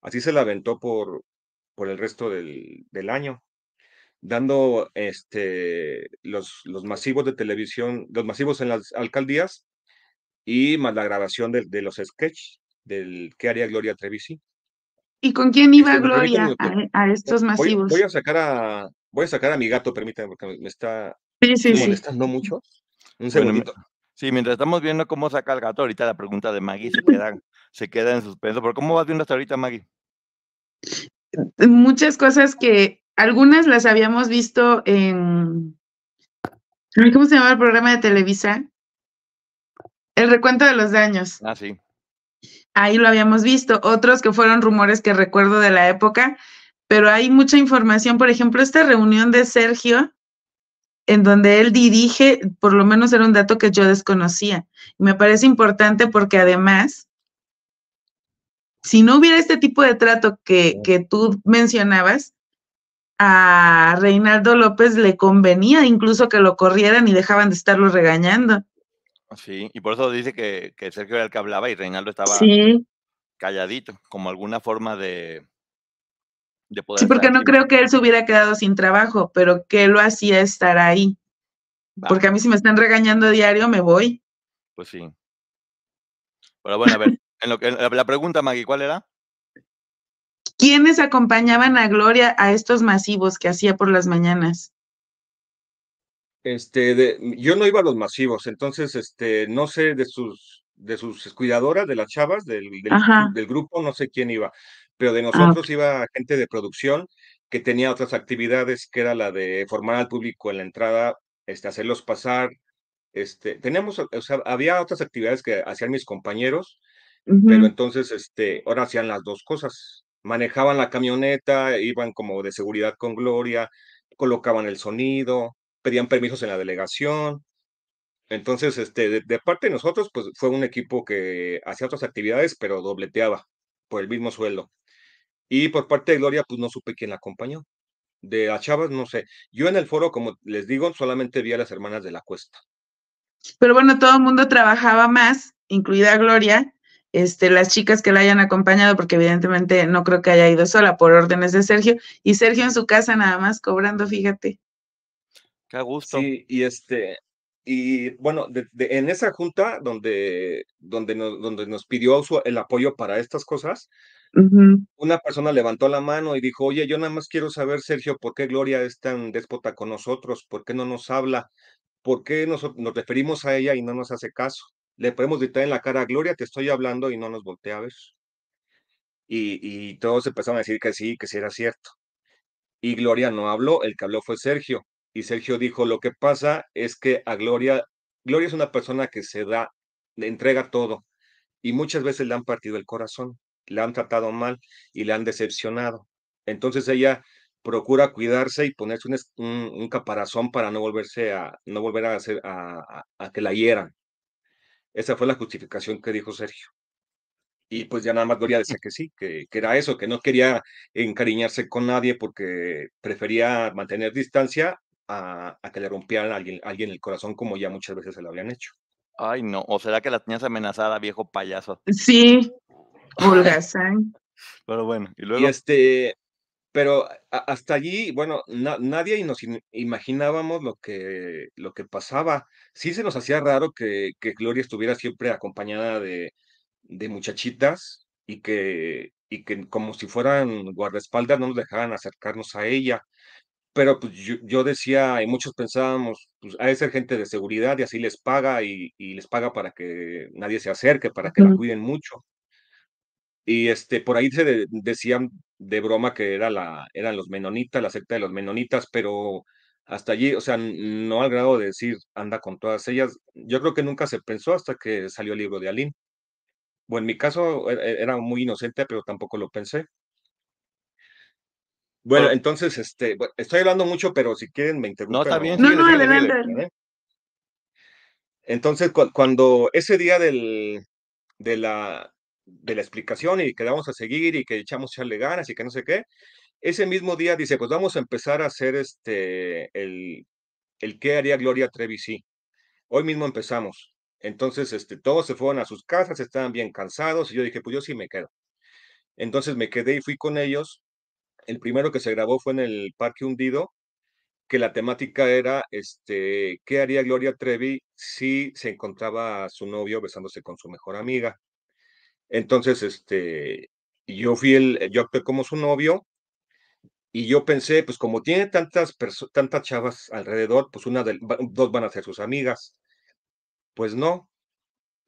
Así se la aventó por, por el resto del, del año dando este, los, los masivos de televisión, los masivos en las alcaldías y más la grabación de, de los sketches del que haría Gloria Trevici. ¿Y con quién iba Gloria a, estos masivos? Voy, a sacar a voy a sacar a mi gato, permítame, porque me está molestando mucho. Un segundito. sí, mientras estamos viendo cómo saca el gato, ahorita la pregunta de Maggie se queda, se queda en suspenso. ¿Pero cómo vas viendo hasta ahorita, Maggie? Muchas cosas que algunas las habíamos visto en. ¿Cómo se llama el programa de Televisa? El recuento de los daños. Ah, sí. Ahí lo habíamos visto. Otros que fueron rumores que recuerdo de la época, pero hay mucha información. Por ejemplo, esta reunión de Sergio, en donde él dirige, por lo menos era un dato que yo desconocía. Y me parece importante porque además, si no hubiera este tipo de trato que, que tú mencionabas, a Reinaldo López le convenía incluso que lo corrieran y dejaban de estarlo regañando. Sí, y por eso dice que, Sergio era el que hablaba y Reinaldo estaba calladito, como alguna forma de, de poder. Sí, porque no creo que él se hubiera quedado sin trabajo, pero que lo hacía estar ahí. Porque a mí si me están regañando a diario, me voy. Pues sí. Pero bueno, a ver, en lo que, la pregunta, Maggie, ¿cuál era? ¿Quiénes acompañaban a Gloria a estos masivos que hacía por las mañanas? Este, yo no iba a los masivos, entonces, este, no sé de sus, de sus cuidadoras, de las chavas, del, del, grupo, no sé quién iba, pero de ah, nosotros iba gente de producción que tenía otras actividades, que era la de formar al público en la entrada, este, hacerlos pasar, este, teníamos, o sea, había otras actividades que hacían mis compañeros, pero entonces, este, ahora hacían las dos cosas manejaban la camioneta, iban como de seguridad con Gloria, colocaban el sonido, pedían permisos en la delegación. Entonces, este, de, parte de nosotros, pues fue un equipo que hacía otras actividades, pero dobleteaba por el mismo sueldo. Y por parte de Gloria, pues no supe quién la acompañó. De las chavas, no sé. Yo en el foro, como les digo, solamente vi a las hermanas de la cuesta. Pero bueno, todo el mundo trabajaba más, incluida Gloria, este, las chicas que la hayan acompañado, porque evidentemente no creo que haya ido sola por órdenes de Sergio, y Sergio en su casa nada más cobrando, fíjate. Qué gusto. Sí, y este, y bueno, en esa junta donde, donde, nos, donde nos pidió el apoyo para estas cosas, una persona levantó la mano y dijo, oye, yo nada más quiero saber, Sergio, por qué Gloria es tan déspota con nosotros, por qué no nos habla, por qué nos referimos a ella y no nos hace caso le podemos gritar en la cara, Gloria, te estoy hablando y no nos voltea a ver. Y, y todos empezaron a decir que sí, que sí era cierto. Y Gloria no habló, el que habló fue Sergio. Y Sergio dijo, lo que pasa es que a Gloria, Gloria es una persona que se da, le entrega todo. Y muchas veces le han partido el corazón, le han tratado mal y le han decepcionado. Entonces ella procura cuidarse y ponerse un, caparazón para no volverse a, no volver a hacer, a, a que la hieran. Esa fue la justificación que dijo Sergio. Y pues ya nada más Gloria decía que sí, que, era eso, que no quería encariñarse con nadie porque prefería mantener distancia a, que le rompieran a alguien, alguien el corazón como ya muchas veces se lo habían hecho. Ay, no, o será que la tenías amenazada, viejo payaso. Sí, holgazán. Pero bueno, y luego. Y este, pero hasta allí, bueno, nadie nos imaginábamos lo que, lo que pasaba. Sí se nos hacía raro que, que Gloria estuviera siempre acompañada de, de muchachitas y que, y que como si fueran guardaespaldas no nos dejaran acercarnos a ella. Pero pues yo, decía, y muchos pensábamos, pues ha de ser gente de seguridad y así les paga y, y les paga para que nadie se acerque, para que la cuiden mucho. Y este, por ahí se decían de broma que era la, eran los menonitas, la secta de los menonitas, pero hasta allí, o sea, no al grado de decir anda con todas ellas. Yo creo que nunca se pensó hasta que salió el libro de Aline. Bueno, en mi caso e, e, era muy inocente, pero tampoco lo pensé. Bueno, entonces, este, estoy hablando mucho, pero si quieren me interrumpen. No, está bien. No, no, adelante. Entonces, cuando ese día del, de, la, de la explicación y que vamos a seguir y que echamos echarle ganas y que no sé qué, ese mismo día dice, pues vamos a empezar a hacer este, el, el qué haría Gloria Trevi, sí. Hoy mismo empezamos. Entonces, este, todos se fueron a sus casas, estaban bien cansados y yo dije, pues yo sí me quedo. Entonces me quedé y fui con ellos. El primero que se grabó fue en el Parque Hundido, que la temática era, este, ¿qué haría Gloria Trevi si se encontraba a su novio besándose con su mejor amiga? Entonces, este, yo fui el, yo actué como su novio y yo pensé, pues como tiene tantas tantas chavas alrededor, pues una de, dos van a ser sus amigas. Pues no,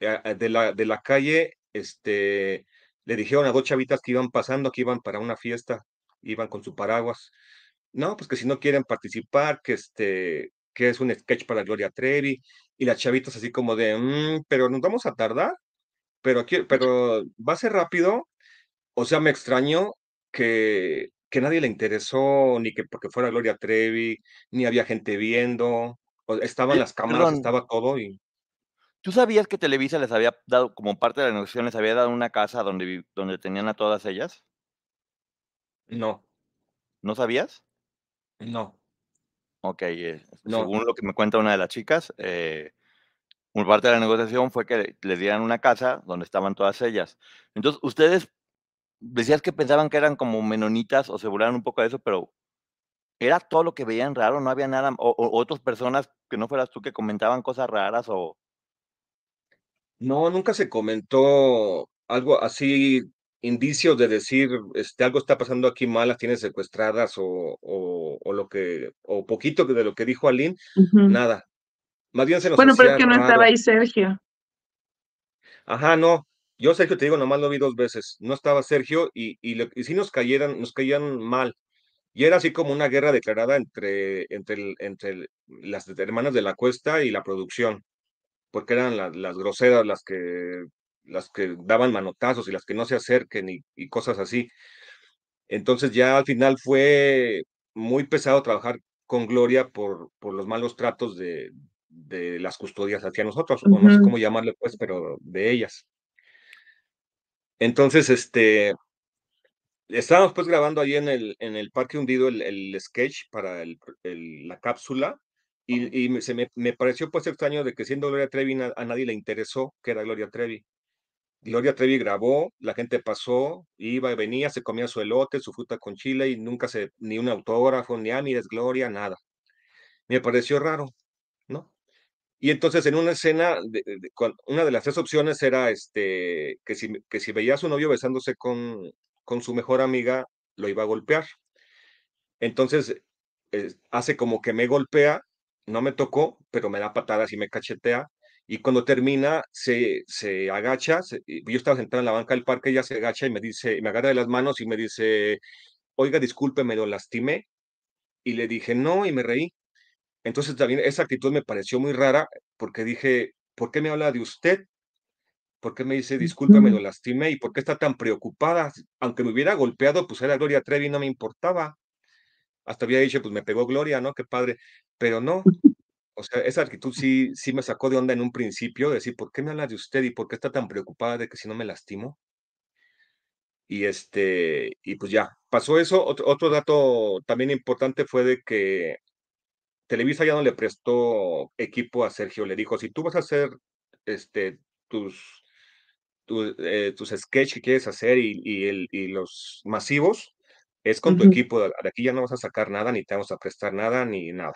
de la, de la calle, este, le dijeron a dos chavitas que iban pasando, que iban para una fiesta, iban con su paraguas. No, pues que si no quieren participar, que este, que es un sketch para Gloria Trevi, y las chavitas así como de, mm, pero nos vamos a tardar, pero aquí, pero va a ser rápido. O sea, me extrañó que, que nadie le interesó, ni que porque fuera Gloria Trevi, ni había gente viendo, estaban las cámaras, estaba todo y ¿Tú sabías que Televisa les había dado, como parte de la negociación, les había dado una casa donde, donde tenían a todas ellas? No. ¿No sabías? No. Ok, eh, según lo que me cuenta una de las chicas, eh, parte de la negociación fue que les dieran una casa donde estaban todas ellas. Entonces, ustedes decías que pensaban que eran como menonitas o se burlaban un poco de eso, pero era todo lo que veían raro, no había nada, o otras personas que no fueras tú que comentaban cosas raras o, no, nunca se comentó algo así, indicios de decir, este, algo está pasando aquí mal, las tienes secuestradas o, o, lo que, o poquito de lo que dijo Aline, nada. Más bien se nos Bueno, pero es que no estaba ahí Sergio. Ajá, no. Yo Sergio te digo, nomás lo vi dos veces. No estaba Sergio y, y, y sí nos cayeran, nos caían mal. Y era así como una guerra declarada entre, entre, entre las hermanas de la cuesta y la producción porque eran las groseras las que, las que daban manotazos y las que no se acerquen y, cosas así. Entonces ya al final fue muy pesado trabajar con Gloria por, por los malos tratos de, de las custodias hacia nosotros, o no sé cómo llamarle pues, pero de ellas. Entonces, este, estábamos pues grabando ahí en el, en el Parque Hundido el, el sketch para el, la cápsula y, se me, me, pareció pues extraño de que siendo Gloria Trevi a, nadie le interesó que era Gloria Trevi. Gloria Trevi grabó, la gente pasó, iba y venía, se comía su elote, su fruta con chile y nunca se, ni un autógrafo, ni ah, Gloria, nada. Me pareció raro, ¿no? Y entonces en una escena, una de las tres opciones era este, que, si, veía a su novio besándose con, con su mejor amiga, lo iba a golpear. Entonces hace como que me golpea no me tocó, pero me da patadas y me cachetea. Y cuando termina, se, se agacha. yo estaba sentado en la banca del parque, ella se agacha y me dice, me agarra de las manos y me dice, oiga, disculpe, me lo lastimé. Y le dije, no, y me reí. Entonces también esa actitud me pareció muy rara porque dije, ¿por qué me habla de usted? ¿Por qué me dice, disculpe, me lo lastimé? ¿Y por qué está tan preocupada? Aunque me hubiera golpeado, pues era Gloria Trevi, no me importaba. Hasta había dicho, pues me pegó Gloria, ¿no? Qué padre pero no. O sea, esa actitud sí, sí me sacó de onda en un principio, decir, ¿por qué me habla de usted y por qué está tan preocupada de que si no me lastimo? Y este, y pues ya, pasó eso. Otro, otro dato también importante fue de que Televisa ya no le prestó equipo a Sergio, le dijo, si tú vas a hacer este, tus, eh, tus sketches que quieres hacer y, y, el, y los masivos, es con tu equipo, de aquí ya no vas a sacar nada, ni te vamos a prestar nada, ni nada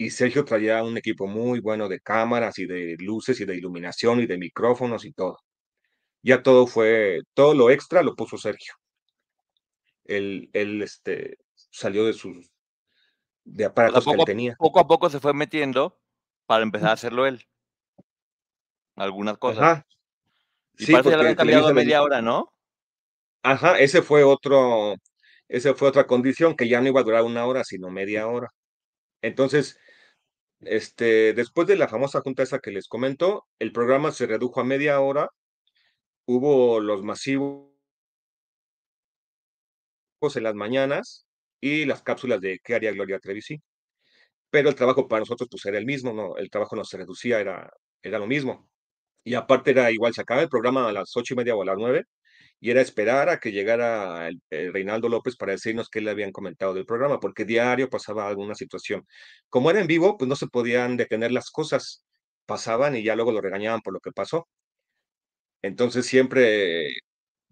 y Sergio traía un equipo muy bueno de cámaras y de luces y de iluminación y de micrófonos y todo. Ya todo fue, todo lo extra lo puso Sergio. Él, él este, salió de sus de aparatos que él tenía. Poco a poco se fue metiendo para empezar a hacerlo él. Algunas cosas. Ajá. Y sí, parece que cambiado a media hora, ¿no? Ajá, ese fue otro, ese fue otra condición que ya no iba a durar una hora, sino media hora. Entonces, este, después de la famosa junta esa que les comento, el programa se redujo a media hora, hubo los masivos en las mañanas y las cápsulas de qué haría Gloria Trevi, Pero el trabajo para nosotros pues era el mismo, no, el trabajo no se reducía, era era lo mismo. Y aparte era igual, se acaba el programa a las ocho y media o a las nueve, y era esperar a que llegara el, Reinaldo López para decirnos qué le habían comentado del programa, porque diario pasaba alguna situación. Como era en vivo, pues no se podían detener las cosas, pasaban y ya luego lo regañaban por lo que pasó. Entonces siempre,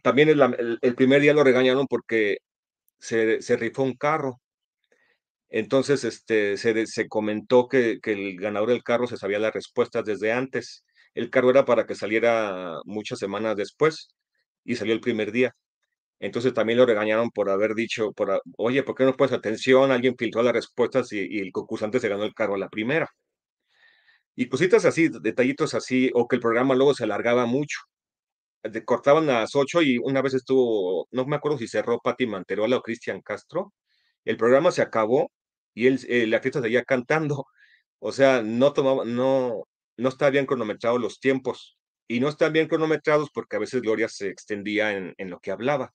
también el, el primer día lo regañaron porque se, se rifó un carro entonces, este, se, se comentó que, que, el ganador del carro se sabía las respuestas desde antes. El carro era para que saliera muchas semanas después y salió el primer día. Entonces también lo regañaron por haber dicho, por, oye, ¿por qué no pones atención? Alguien filtró las respuestas y, el concursante se ganó el carro a la primera. Y cositas así, detallitos así, o que el programa luego se alargaba mucho. cortaban a las ocho y una vez estuvo, no me acuerdo si cerró Pati Manterola o Cristian Castro, el programa se acabó y él, el artista seguía cantando. O sea, no tomaba, no, no está bien cronometrados los tiempos. Y no están bien cronometrados porque a veces Gloria se extendía en, en lo que hablaba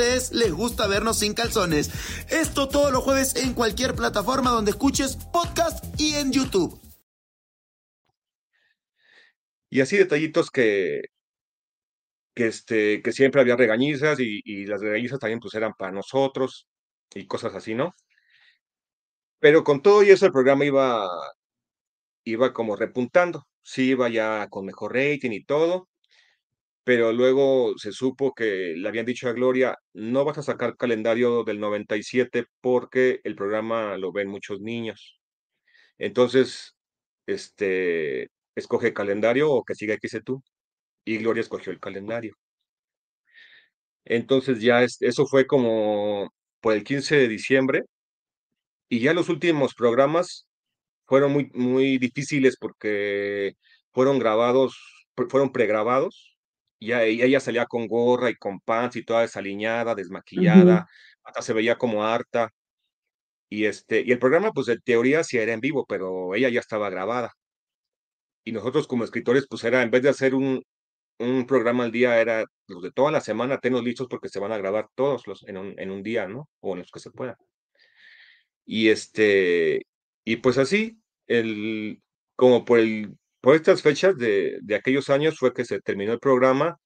les gusta vernos sin calzones. Esto todos los jueves en cualquier plataforma donde escuches podcast y en YouTube. Y así detallitos que, este, que siempre había regañizas y, y las regañizas también pues eran para nosotros y cosas así, ¿no? Pero con todo y eso el programa iba, iba como repuntando, sí iba ya con mejor rating y todo, pero luego se supo que le habían dicho a Gloria, no vas a sacar calendario del 97 porque el programa lo ven muchos niños. Entonces, este, escoge calendario o que siga hice tú. Y Gloria escogió el calendario. Entonces ya eso fue como por el 15 de diciembre y ya los últimos programas fueron muy, muy difíciles porque fueron grabados, fueron pregrabados y ella salía con gorra y con pants y toda desaliñada, desmaquillada, hasta se veía como harta. Y, este, y el programa, pues en teoría sí era en vivo, pero ella ya estaba grabada. Y nosotros como escritores, pues era, en vez de hacer un, un programa al día, era los de toda la semana, tenos listos porque se van a grabar todos los en un, en un día, ¿no? O en los que se pueda. Y este, y pues así, el, como por el por estas fechas de, de, aquellos años fue que se terminó el programa.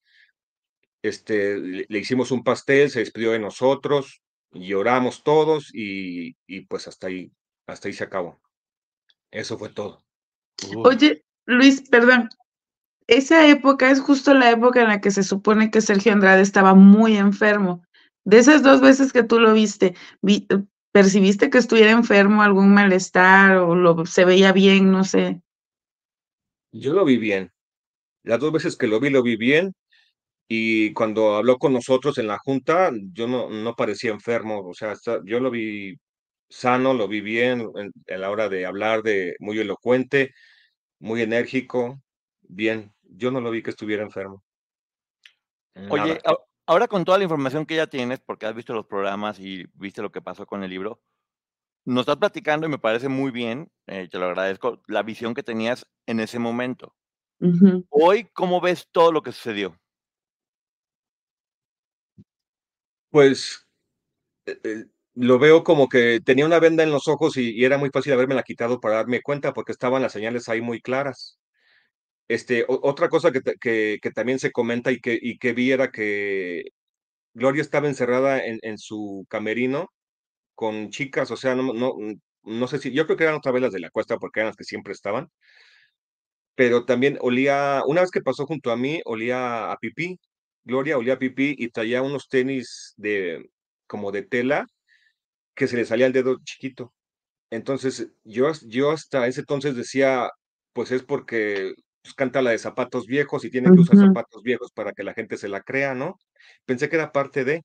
Este, le, hicimos un pastel, se despidió de nosotros, lloramos todos y, y, pues hasta ahí, hasta ahí se acabó. Eso fue todo. Oye, Luis, perdón. Esa época es justo la época en la que se supone que Sergio Andrade estaba muy enfermo. De esas dos veces que tú lo viste, ¿percibiste que estuviera enfermo, algún malestar o lo, se veía bien, no sé? Yo lo vi bien. Las dos veces que lo vi, lo vi bien. Y cuando habló con nosotros en la junta, yo no, no parecía enfermo. O sea, yo lo vi sano, lo vi bien en, la hora de hablar, de muy elocuente, muy enérgico, bien. Yo no lo vi que estuviera enfermo. Oye, ahora con toda la información que ya tienes, porque has visto los programas y viste lo que pasó con el libro, nos estás platicando y me parece muy bien, eh, te lo agradezco, la visión que tenías en ese momento. Hoy, ¿cómo ves todo lo que sucedió? Pues eh, eh, lo veo como que tenía una venda en los ojos y, era muy fácil haberme la quitado para darme cuenta porque estaban las señales ahí muy claras. Este, otra cosa que, que, que, también se comenta y que, y que vi era que Gloria estaba encerrada en, en su camerino con chicas, o sea, no, no, no sé si, yo creo que eran otra vez las de la cuesta porque eran las que siempre estaban, pero también olía, una vez que pasó junto a mí, olía a pipí, Gloria olía a pipí y traía unos tenis de, como de tela, que se le salía el dedo chiquito. Entonces, yo, yo hasta ese entonces decía, pues es porque pues, canta la de zapatos viejos y tiene que usar zapatos viejos para que la gente se la crea, ¿no? Pensé que era parte de,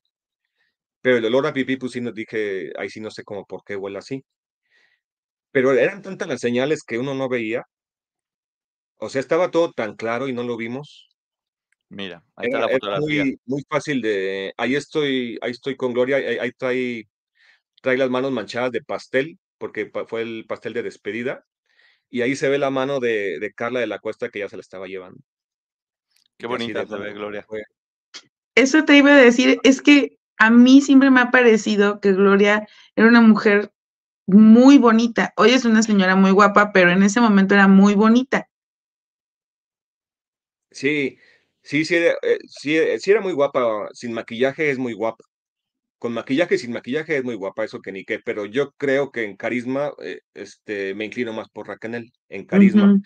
pero el olor a pipí, pues sí nos dije, ahí sí no sé cómo por qué huele así. Pero eran tantas las señales que uno no veía. O sea, estaba todo tan claro y no lo vimos. Mira, ahí está Era, la fotografía. muy, muy fácil de. Ahí estoy, ahí estoy con Gloria, ahí, ahí trae, trae las manos manchadas de pastel, porque pa- fue el pastel de despedida, y ahí se ve la mano de, de Carla de la Cuesta que ya se la estaba llevando. Qué bonita se ve, Gloria. fue- Eso te iba a decir, es que a mí siempre me ha parecido que Gloria era una mujer muy bonita. Hoy es una señora muy guapa, pero en ese momento era muy bonita. Sí, sí, sí, era, eh, sí, eh, sí era muy guapa, sin maquillaje es muy guapa. Con maquillaje y sin maquillaje es muy guapa, eso que ni qué, pero yo creo que en carisma, eh, este, me inclino más por Raquel, en carisma.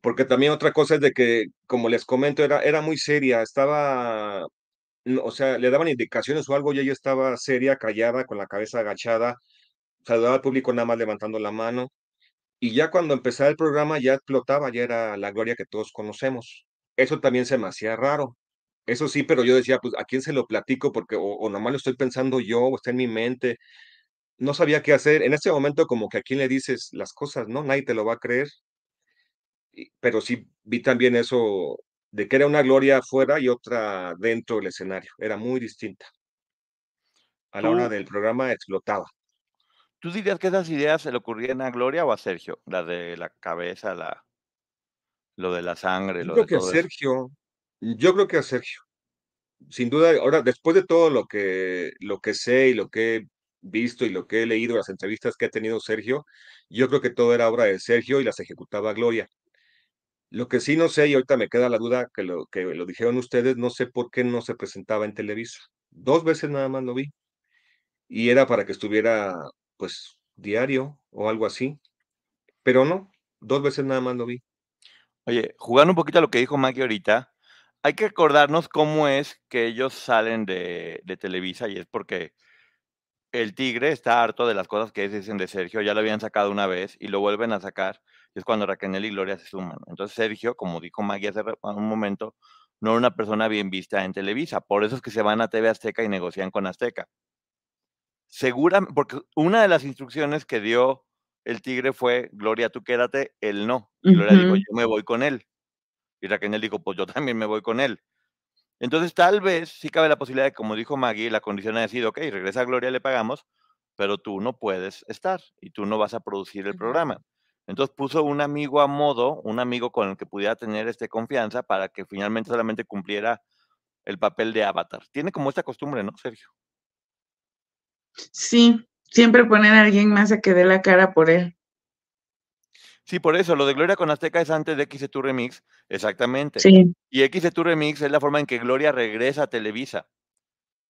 Porque también otra cosa es de que, como les comento, era, era muy seria, estaba, no, o sea, le daban indicaciones o algo y ella estaba seria, callada, con la cabeza agachada, saludaba al público nada más levantando la mano. Y ya cuando empezaba el programa ya explotaba, ya era la Gloria que todos conocemos. Eso también se me hacía raro. Eso sí, pero yo decía, pues, ¿a quién se lo platico? Porque o, o nomás lo estoy pensando yo, o está en mi mente. No sabía qué hacer. En este momento, como que a quién le dices las cosas, ¿no? Nadie te lo va a creer. Pero sí vi también eso de que era una Gloria afuera y otra dentro del escenario. Era muy distinta. A la hora ¿Tú, del programa explotaba. ¿Tú dirías que esas ideas se le ocurrían a Gloria o a Sergio? La de la cabeza, la, lo de la sangre, Yo lo creo de que a todo eso. Sergio, yo creo que a Sergio. Sin duda, ahora, después de todo lo que, lo que sé y lo que he visto y lo que he leído, las entrevistas que ha tenido Sergio, yo creo que todo era obra de Sergio y las ejecutaba Gloria. Lo que sí no sé, y ahorita me queda la duda que lo, que lo dijeron ustedes, no sé por qué no se presentaba en Televisa. Dos veces nada más lo vi. Y era para que estuviera, pues, diario o algo así. Pero no, dos veces nada más lo vi. Oye, jugando un poquito a lo que dijo Maggie ahorita, hay que acordarnos cómo es que ellos salen de, de Televisa y es porque el tigre está harto de las cosas que dicen de Sergio, ya lo habían sacado una vez y lo vuelven a sacar, es cuando Raquel y Gloria se suman. Entonces Sergio, como dijo Maggie hace un momento, no era una persona bien vista en Televisa, por eso es que se van a TV Azteca y negocian con Azteca. Segura, porque una de las instrucciones que dio el tigre fue, Gloria, tú quédate, él no. Y Gloria dijo, yo me voy con él. Y Raquel dijo, pues yo también me voy con él. Entonces, tal vez sí cabe la posibilidad de, como dijo Maggie, la condición ha decidido, ok, regresa a Gloria, le pagamos, pero tú no puedes estar y tú no vas a producir el programa. Entonces puso un amigo a modo, un amigo con el que pudiera tener este confianza para que finalmente solamente cumpliera el papel de avatar. Tiene como esta costumbre, ¿no, Sergio? Sí, siempre poner a alguien más a que dé la cara por él. Sí, por eso, lo de Gloria con Azteca es antes de X tu Remix, exactamente. Sí. Y X tu Remix es la forma en que Gloria regresa a Televisa.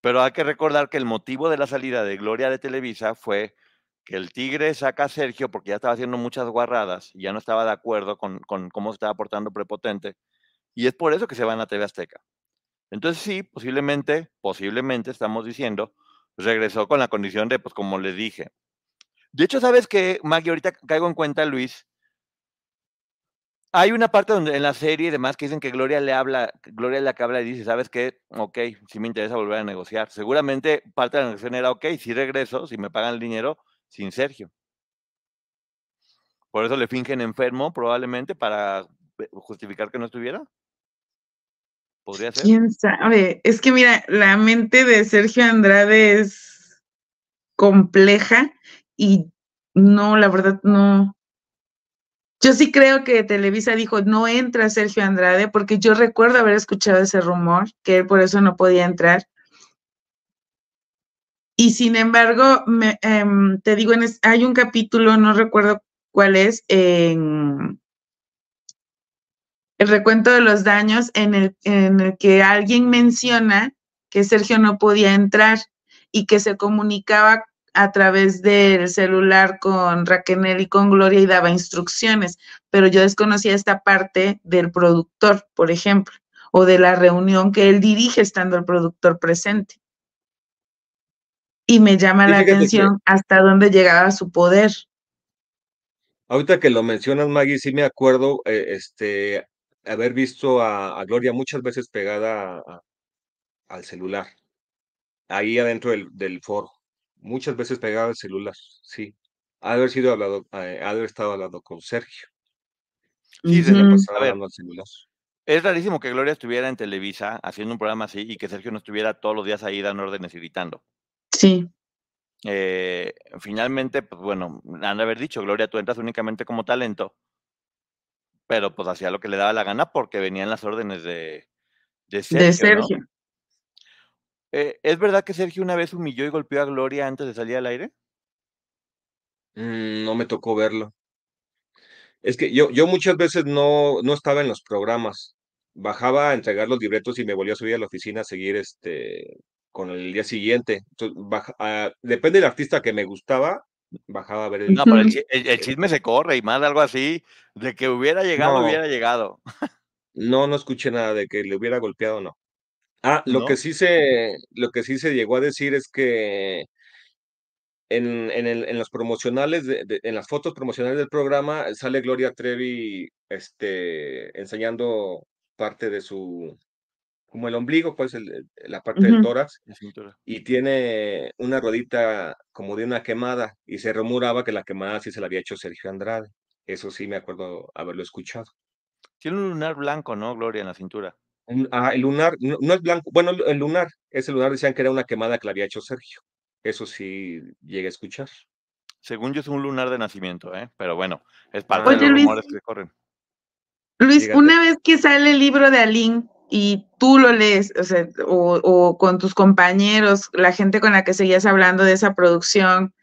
Pero hay que recordar que el motivo de la salida de Gloria de Televisa fue que el Tigre saca a Sergio porque ya estaba haciendo muchas guarradas y ya no estaba de acuerdo con, con cómo se estaba portando Prepotente. Y es por eso que se van a TV Azteca. Entonces sí, posiblemente, posiblemente estamos diciendo, regresó con la condición de, pues como les dije. De hecho, ¿sabes qué, Maggie? Ahorita caigo en cuenta, Luis. Hay una parte donde en la serie y demás que dicen que Gloria le habla, que Gloria la que habla y dice, ¿sabes qué? Ok, sí me interesa volver a negociar. Seguramente parte de la negociación era, ok, sí regreso, si me pagan el dinero, sin Sergio. Por eso le fingen enfermo, probablemente, para justificar que no estuviera. ¿Podría ser? ¿Quién sabe? Es que mira, la mente de Sergio Andrade es compleja y no, la verdad no. Yo sí creo que Televisa dijo, no entra Sergio Andrade, porque yo recuerdo haber escuchado ese rumor, que él por eso no podía entrar. Y sin embargo, me, em, te digo, en hay un capítulo, no recuerdo cuál es, en el recuento de los daños, en el, en el que alguien menciona que Sergio no podía entrar y que se comunicaba a través del celular con Raquel y con Gloria y daba instrucciones, pero yo desconocía esta parte del productor, por ejemplo, o de la reunión que él dirige estando el productor presente. Y me llama la que atención hasta dónde llegaba su poder. ahorita que lo mencionas, Maggie, sí me acuerdo, eh, este, haber visto a, a Gloria muchas veces pegada a- a- al celular, ahí adentro del, del foro, muchas veces pegada al celular, sí. Ha haber sido hablado, eh, haber estado hablando con Sergio. Sí, se Se la le Ujú. pasaba al celular. es rarísimo que Gloria estuviera en Televisa haciendo un programa así y que Sergio no estuviera todos los días ahí dando órdenes y gritando. Sí. Eh, finalmente, pues bueno, han de haber dicho, Gloria, tú entras únicamente como talento, pero pues hacía lo que le daba la gana porque venían las órdenes de, de Sergio. de ¿no? Sergio. Eh, ¿Es verdad que Sergio una vez humilló y golpeó a Gloria antes de salir al aire? Mm, no me tocó verlo. Es que yo, yo muchas veces no, no estaba en los programas. Bajaba a entregar los libretos y me volvía a subir a la oficina a seguir este con el día siguiente. Entonces, baja- ah, depende del artista que me gustaba, bajaba a ver el. No, pero el, chisme se corre y más algo así, de que hubiera llegado, No. hubiera llegado. No, no escuché nada de que le hubiera golpeado, no. Ah, lo ¿No? que sí se, lo que sí se llegó a decir es que en, en, el- en los promocionales, de, de- en las fotos promocionales del programa, sale Gloria Trevi, este, enseñando parte de su, como el ombligo, pues el- la parte del tórax, La y tiene una rodita como de una quemada, y se rumoraba que la quemada sí se la había hecho Sergio Andrade. Eso sí me acuerdo haberlo escuchado. Tiene un lunar blanco, ¿no, Gloria, en la cintura? Un- Ah, el lunar, no, no es blanco, bueno, el lunar, ese lunar decían que era una quemada que le había hecho Sergio. Eso sí llegué a escuchar. Según yo es un lunar de nacimiento, ¿eh? Pero bueno, es parte de los Luis. rumores que corren. Luis, una vez que sale el libro de Aline y tú lo lees, o sea, o, con tus compañeros, la gente con la que seguías hablando de esa producción,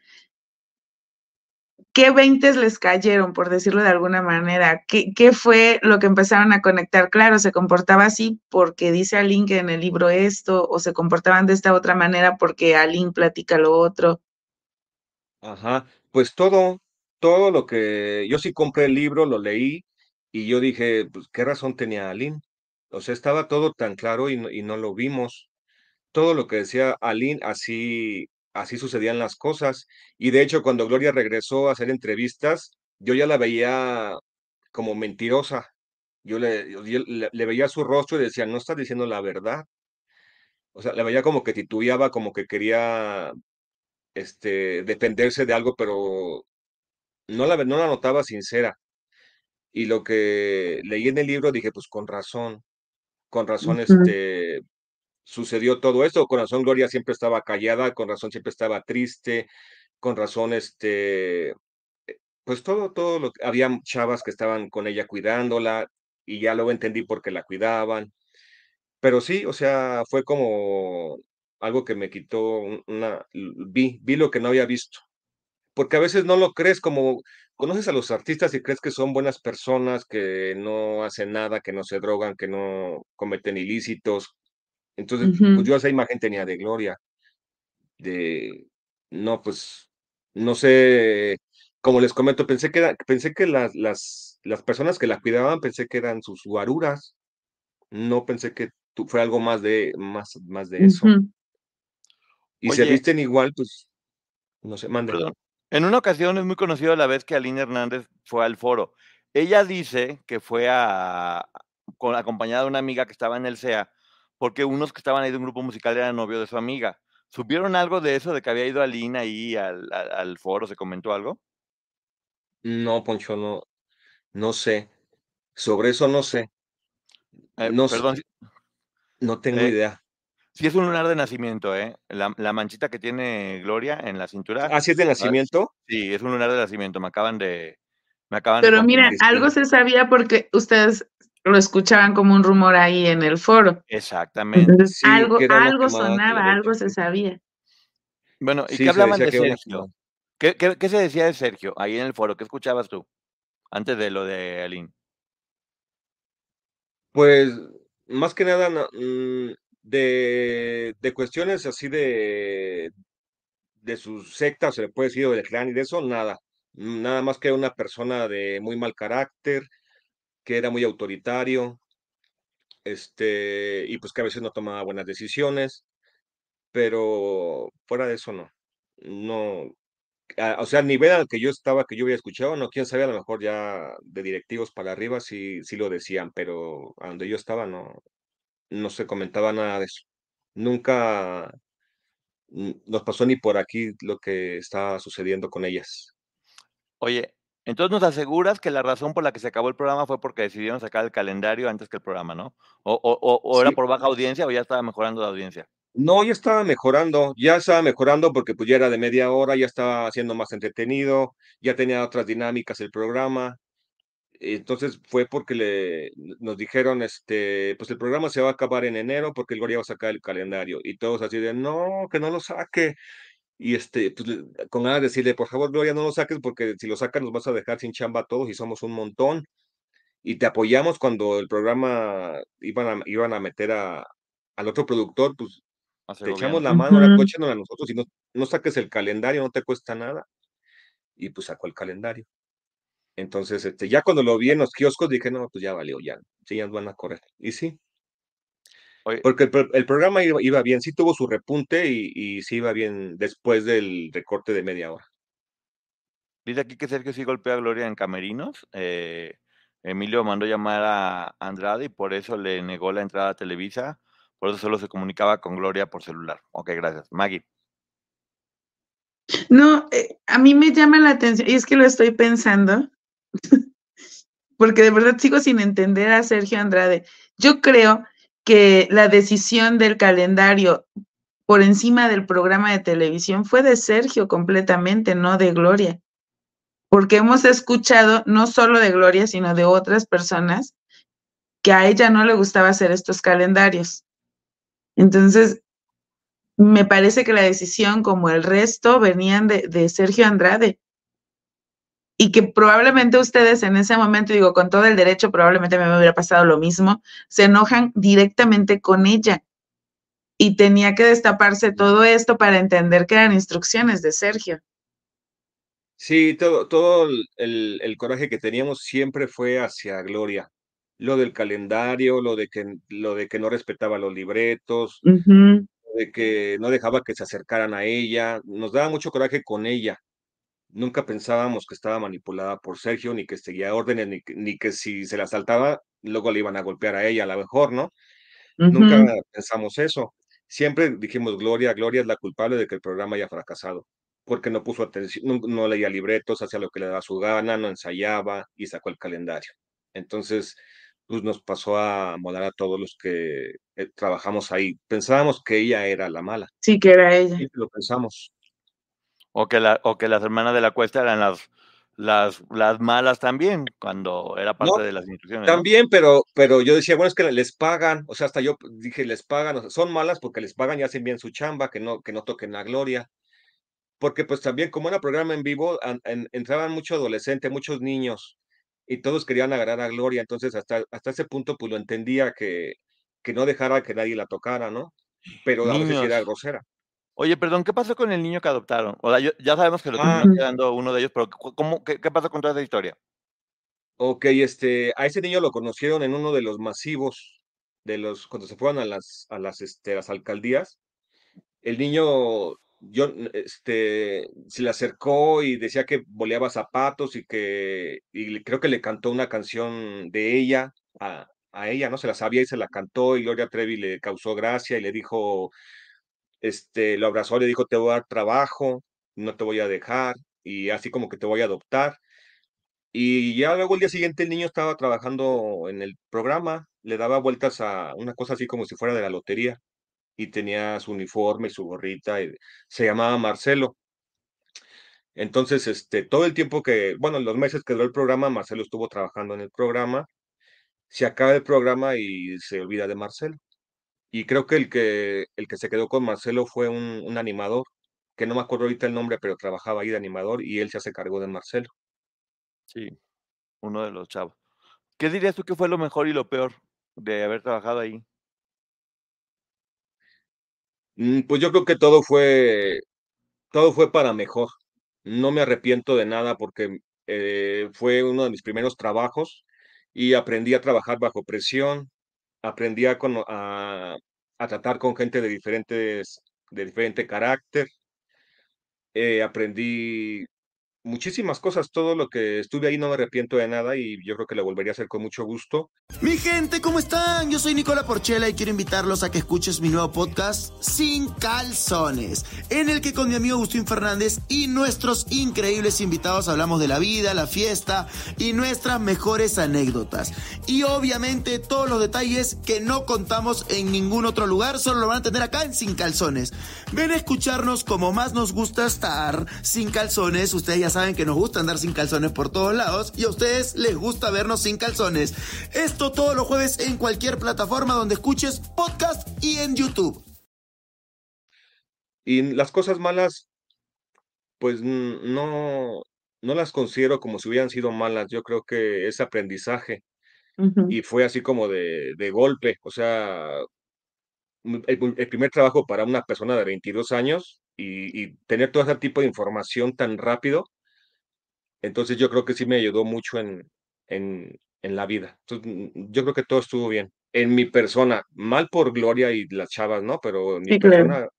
¿qué veintes les cayeron, por decirlo de alguna manera? ¿Qué, qué fue lo que empezaron a conectar? Claro, se comportaba así porque dice Aline que en el libro esto, o se comportaban de esta otra manera porque Aline platica lo otro. Ajá, pues todo, todo lo que yo sí compré el libro, lo leí y yo dije, pues qué razón tenía Aline. O sea, estaba todo tan claro y no, y no lo vimos. Todo lo que decía Aline, así, así sucedían las cosas. Y de hecho, cuando Gloria regresó a hacer entrevistas, yo ya la veía como mentirosa. Yo le, veía su rostro y decía, no estás diciendo la verdad. O sea, la veía como que titubeaba, como que quería este, defenderse de algo, pero no la, no la notaba sincera. Y lo que leí en el libro dije, pues con razón, con razón, este, sucedió todo esto, con razón Gloria siempre estaba callada, con razón siempre estaba triste, con razón, este, eh, pues todo, todo lo que, había chavas que estaban con ella cuidándola y ya luego entendí por qué la cuidaban. Pero sí, o sea, fue como algo que me quitó un- una, vi, vi lo que no había visto. Porque a veces no lo crees, como conoces a los artistas y crees que son buenas personas, que no hacen nada, que no se drogan, que no cometen ilícitos. Entonces, pues Ujú. yo esa imagen tenía de Gloria, de, no, pues, no sé, como les comento, pensé que era, pensé que las, las, las personas que la cuidaban, pensé que eran sus guaruras, no pensé que fue algo más de, más, más de eso. Y se Oye, visten igual, pues, no sé, perdón. En una ocasión es muy conocido la vez que Aline Hernández fue al foro. Ella dice que fue a, con, acompañada de una amiga que estaba en el CEA, porque unos que estaban ahí de un grupo musical eran novio de su amiga. ¿Supieron algo de eso, de que había ido Aline ahí al, al, al foro? ¿Se comentó algo? No, Poncho, no, no sé. Sobre eso no sé. Eh, No, perdón, no tengo eh, idea. Sí es un lunar de nacimiento, ¿eh? La, la manchita que tiene Gloria en la cintura, ¿Ah, sí es de ah, nacimiento? sí, es un lunar de nacimiento. Me acaban de, me acaban Pero de mira, algo se sabía porque ustedes lo escuchaban como un rumor ahí en el foro. Exactamente. Entonces, sí, algo, algo sonaba, algo se sabía. Bueno, ¿y Sí, qué hablaban de Sergio? quemada. ¿Qué, qué, qué se decía de Sergio ahí en el foro? ¿Qué escuchabas tú antes de lo de Aline? Pues, más que nada, no, mm, de, de cuestiones así de, de sus sectas, se le puede decir, o del clan y de eso, nada. Nada más que una persona de muy mal carácter, que era muy autoritario, este, y pues que a veces no tomaba buenas decisiones, pero fuera de eso no. No, o sea, al nivel al que yo estaba, que yo había escuchado, no, quién sabe, a lo mejor ya de directivos para arriba sí, sí lo decían, pero a donde yo estaba no, no se comentaba nada de eso. Nunca mm, nos pasó ni por aquí lo que estaba sucediendo con ellas. Oye, Entonces nos aseguras que la razón por la que se acabó el programa fue porque decidieron sacar el calendario antes que el programa, ¿no? O, o, o, o era Sí. por baja audiencia o ya estaba mejorando la audiencia. No, ya estaba mejorando, ya estaba mejorando porque pues ya era de media hora, ya estaba siendo más entretenido, ya tenía otras dinámicas el programa. Entonces fue porque le nos dijeron, este, pues el programa se va a acabar en enero porque el Gloria va a sacar el calendario. Y todos así de, no, que no lo saque. Y este, pues con ganas de decirle, por favor, Gloria, no lo saques porque si lo sacas nos vas a dejar sin chamba a todos y somos un montón. Y te apoyamos cuando el programa iban a, iban a meter a, al otro productor, pues Hace te echamos la mano, ahora Ujú. échanos a nosotros y no, no saques el calendario, no te cuesta nada. Y pues sacó el calendario. Entonces, este, ya cuando lo vi en los kioscos dije, no, pues ya valió, ya, sí, ya van a correr. Y sí, Oye, porque el, pro- el programa iba, iba bien, sí tuvo su repunte y, y sí iba bien después del recorte de media hora. dice aquí que Sergio sí golpea a Gloria en camerinos. eh, Emilio mandó llamar a Andrade y por eso le negó la entrada a Televisa. Por eso solo se comunicaba con Gloria por celular. Ok, gracias. Maggie. No, eh, a mí me llama la atención, y es que lo estoy pensando, porque de verdad sigo sin entender a Sergio Andrade. Yo creo que la decisión del calendario por encima del programa de televisión fue de Sergio completamente, no de Gloria, porque hemos escuchado no solo de Gloria, sino de otras personas que a ella no le gustaba hacer estos calendarios. Entonces, me parece que la decisión, como el resto, venían de, de Sergio Andrade. Y que probablemente ustedes en ese momento, digo, con todo el derecho, probablemente me hubiera pasado lo mismo, se enojan directamente con ella. Y tenía que destaparse todo esto para entender que eran instrucciones de Sergio. Sí, todo, todo el, el- coraje que teníamos siempre fue hacia Gloria. Lo del calendario, lo de que, lo de que no respetaba los libretos, Ujú, de que no dejaba que se acercaran a ella. Nos daba mucho coraje con ella. Nunca pensábamos que estaba manipulada por Sergio, ni que seguía órdenes, ni, que- ni que si se la saltaba, luego le iban a golpear a ella, a lo mejor, ¿no? Nunca pensamos eso. Siempre dijimos, Gloria, Gloria es la culpable de que el programa haya fracasado, porque no puso atención, no, no leía libretos, hacía lo que le daba su gana, no ensayaba y sacó el calendario. Entonces, pues nos pasó a molar a todos los que eh, trabajamos ahí. Pensábamos que ella era la mala, Sí, que era ella. siempre lo pensamos. O que, la, o que las hermanas de la cuesta eran las, las, las malas también, cuando era parte No, de las instrucciones. ¿no? También, pero, pero yo decía, bueno, es que les pagan, o sea, hasta yo dije, les pagan, o sea, son malas porque les pagan y hacen bien su chamba, que no, que no toquen la gloria. Porque pues también, como era programa en vivo, an- en- entraban muchos adolescentes, muchos niños, y todos querían agarrar a Gloria, entonces hasta, hasta ese punto pues lo entendía que, que no dejara que nadie la tocara, ¿no? Pero a veces era grosera. Oye, perdón, ¿qué pasó con el niño que adoptaron? O sea, yo- ya sabemos que lo Ah, terminó quedando uno de ellos, pero ¿cómo, qué, qué pasó con toda esa historia? ok, este, a ese niño lo conocieron en uno de los masivos, de los, cuando se fueron a las, a las, este, las alcaldías, el niño, yo, este, se le acercó y decía que boleaba zapatos y que, y creo que le cantó una canción de ella a, a ella, ¿no? Se la sabía y se la cantó y Gloria Trevi le causó gracia y le dijo, este, lo abrazó, le dijo, te voy a dar trabajo, no te voy a dejar y así como que te voy a adoptar. Y ya luego el día siguiente el niño estaba trabajando en el programa, le daba vueltas a una cosa así como si fuera de la lotería y tenía su uniforme y su gorrita, y se llamaba Marcelo. Entonces, este, todo el tiempo que, bueno, los meses que duró el programa, Marcelo estuvo trabajando en el programa, se acaba el programa y se olvida de Marcelo. Y creo que el que, el que se quedó con Marcelo fue un, un animador, que no me acuerdo ahorita el nombre, pero trabajaba ahí de animador y él se hace cargo de Marcelo. Sí, uno de los chavos. ¿Qué dirías tú que fue lo mejor y lo peor de haber trabajado ahí? Mm, Pues yo creo que todo fue, todo fue para mejor. No me arrepiento de nada porque eh, fue uno de mis primeros trabajos y aprendí a trabajar bajo presión, aprendí a, a tratar con gente de diferentes, de diferente carácter, eh, aprendí muchísimas cosas. Todo lo que estuve ahí no me arrepiento de nada y yo creo que lo volvería a hacer con mucho gusto. Mi gente, ¿cómo están? Yo soy Nicola Porchela y quiero invitarlos a que escuches mi nuevo podcast Sin Calzones, en el que con mi amigo Agustín Fernández y nuestros increíbles invitados hablamos de la vida, la fiesta y nuestras mejores anécdotas. Y obviamente todos los detalles que no contamos en ningún otro lugar, solo lo van a tener acá en Sin Calzones. Ven a escucharnos como más nos gusta estar sin calzones. Ustedes ya saben que nos gusta andar sin calzones por todos lados y a ustedes les gusta vernos sin calzones. Esto todos los jueves en cualquier plataforma donde escuches podcast y en YouTube. Y las cosas malas, pues no, no las considero como si hubieran sido malas. Yo creo que es aprendizaje. Y fue así como de, de golpe. O sea, el, el, primer trabajo para una persona de 22 años y, y, tener todo ese tipo de información tan rápido. Entonces yo creo que sí me ayudó mucho en, en, en la vida. Entonces, yo creo que todo estuvo bien. En mi persona, mal por Gloria y las chavas, ¿no? Pero en mi sí, persona, claro.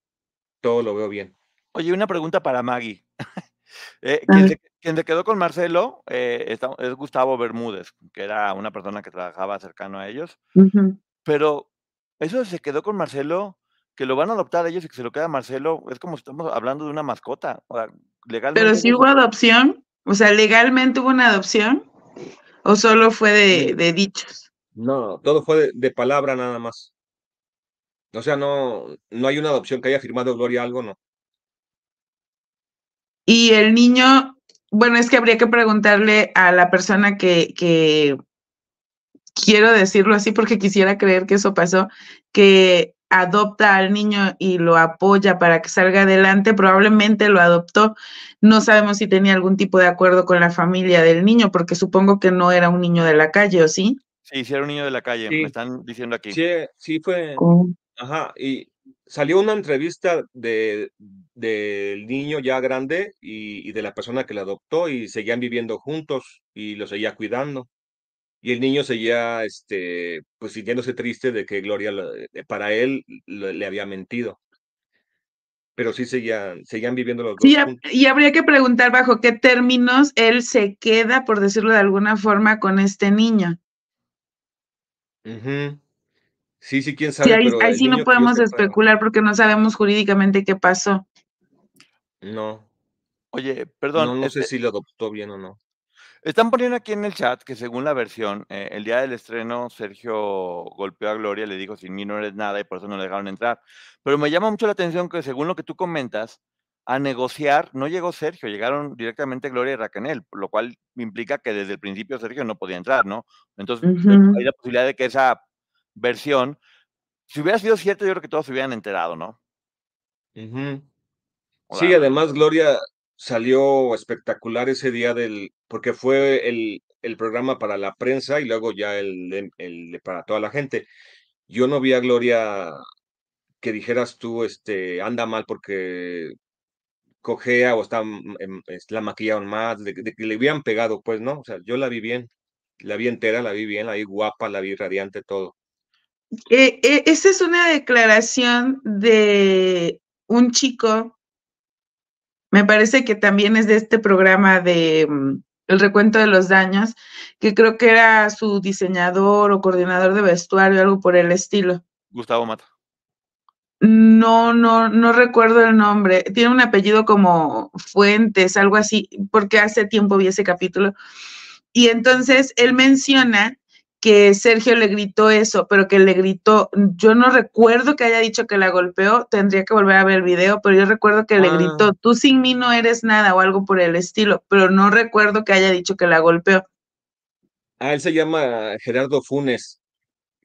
todo lo veo bien. Oye, una pregunta para Maggie. eh, ¿quién, se, quien, se, quedó con Marcelo eh, está, es Gustavo Bermúdez, que era una persona que trabajaba cercano a ellos. Uh -huh. Pero eso se quedó con Marcelo, que lo van a adoptar ellos y que se lo queda Marcelo, es como si estamos hablando de una mascota. O sea, legalmente. Pero si hubo adopción, o sea, legalmente hubo una adopción, o solo fue de, de dichos. No, todo fue de, de, palabra nada más. O sea, no, no hay una adopción que haya firmado Gloria algo, no. Y el niño, bueno, es que habría que preguntarle a la persona que, que quiero decirlo así porque quisiera creer que eso pasó, que adopta al niño y lo apoya para que salga adelante, probablemente lo adoptó. No sabemos si tenía algún tipo de acuerdo con la familia del niño, porque supongo que no era un niño de la calle, ¿o sí? Sí, sí era un niño de la calle, sí. me están diciendo aquí. Sí, sí fue. ¿Cómo? Ajá, y salió una entrevista de del niño ya grande y, y de la persona que lo adoptó y seguían viviendo juntos y lo seguía cuidando y el niño seguía, este, pues sintiéndose triste de que Gloria, eh, para él, le había mentido. Pero sí seguían, seguían viviendo los sí, dos. Y habría que preguntar bajo qué términos él se queda, por decirlo de alguna forma, con este niño. Uh -huh. Sí, sí, quién sabe. Sí, ahí, pero ahí sí no podemos especular porque no sabemos jurídicamente qué pasó. No. Oye, perdón. No, no este... sé si lo adoptó bien o no. Están poniendo aquí en el chat que según la versión, eh, el día del estreno, Sergio golpeó a Gloria, le dijo, sin mí no eres nada y por eso no le dejaron entrar. Pero me llama mucho la atención que según lo que tú comentas, a negociar no llegó Sergio, llegaron directamente Gloria y Raquel, lo cual implica que desde el principio Sergio no podía entrar, ¿no? Entonces uh -huh. hay la posibilidad de que esa versión, si hubiera sido cierto, yo creo que todos se hubieran enterado, ¿no? Uh -huh. Sí, además Gloria salió espectacular ese día del, porque fue el, el programa para la prensa y luego ya el, el, para toda la gente. Yo no vi a Gloria que dijeras tú, este, anda mal porque cojea o está, la maquillaron más, de, de, que le habían pegado, pues, ¿no? O sea, yo la vi bien, la vi entera, la vi bien, la vi guapa, la vi radiante, todo. Eh, eh, esa es una declaración de un chico me parece que también es de este programa de um, El recuento de los daños, que creo que era su diseñador o coordinador de vestuario, algo por el estilo. Gustavo Mata. No, no, no recuerdo el nombre. Tiene un apellido como Fuentes, algo así, porque hace tiempo vi ese capítulo. Y entonces él menciona que Sergio le gritó eso, pero que le gritó, yo no recuerdo que haya dicho que la golpeó, tendría que volver a ver el video, pero yo recuerdo que ah. le gritó, tú sin mí no eres nada o algo por el estilo, pero no recuerdo que haya dicho que la golpeó. Ah, él se llama Gerardo Funes.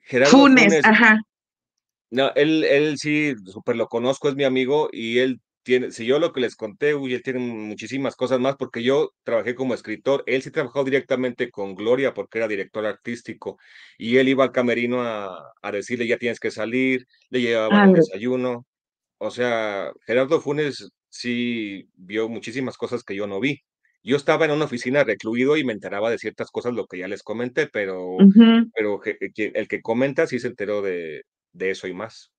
Gerardo Funes, Funes. ajá. No, él, él sí, súper lo conozco, es mi amigo y él tiene, si yo lo que les conté, uy, él tiene muchísimas cosas más, porque yo trabajé como escritor, él sí trabajó directamente con Gloria porque era director artístico, y él iba al camerino a, a decirle, ya tienes que salir, le llevaba el desayuno, o sea, Gerardo Funes sí vio muchísimas cosas que yo no vi. Yo estaba en una oficina recluido y me enteraba de ciertas cosas, lo que ya les comenté, pero, uh -huh. pero el que comenta sí se enteró de, de eso y más.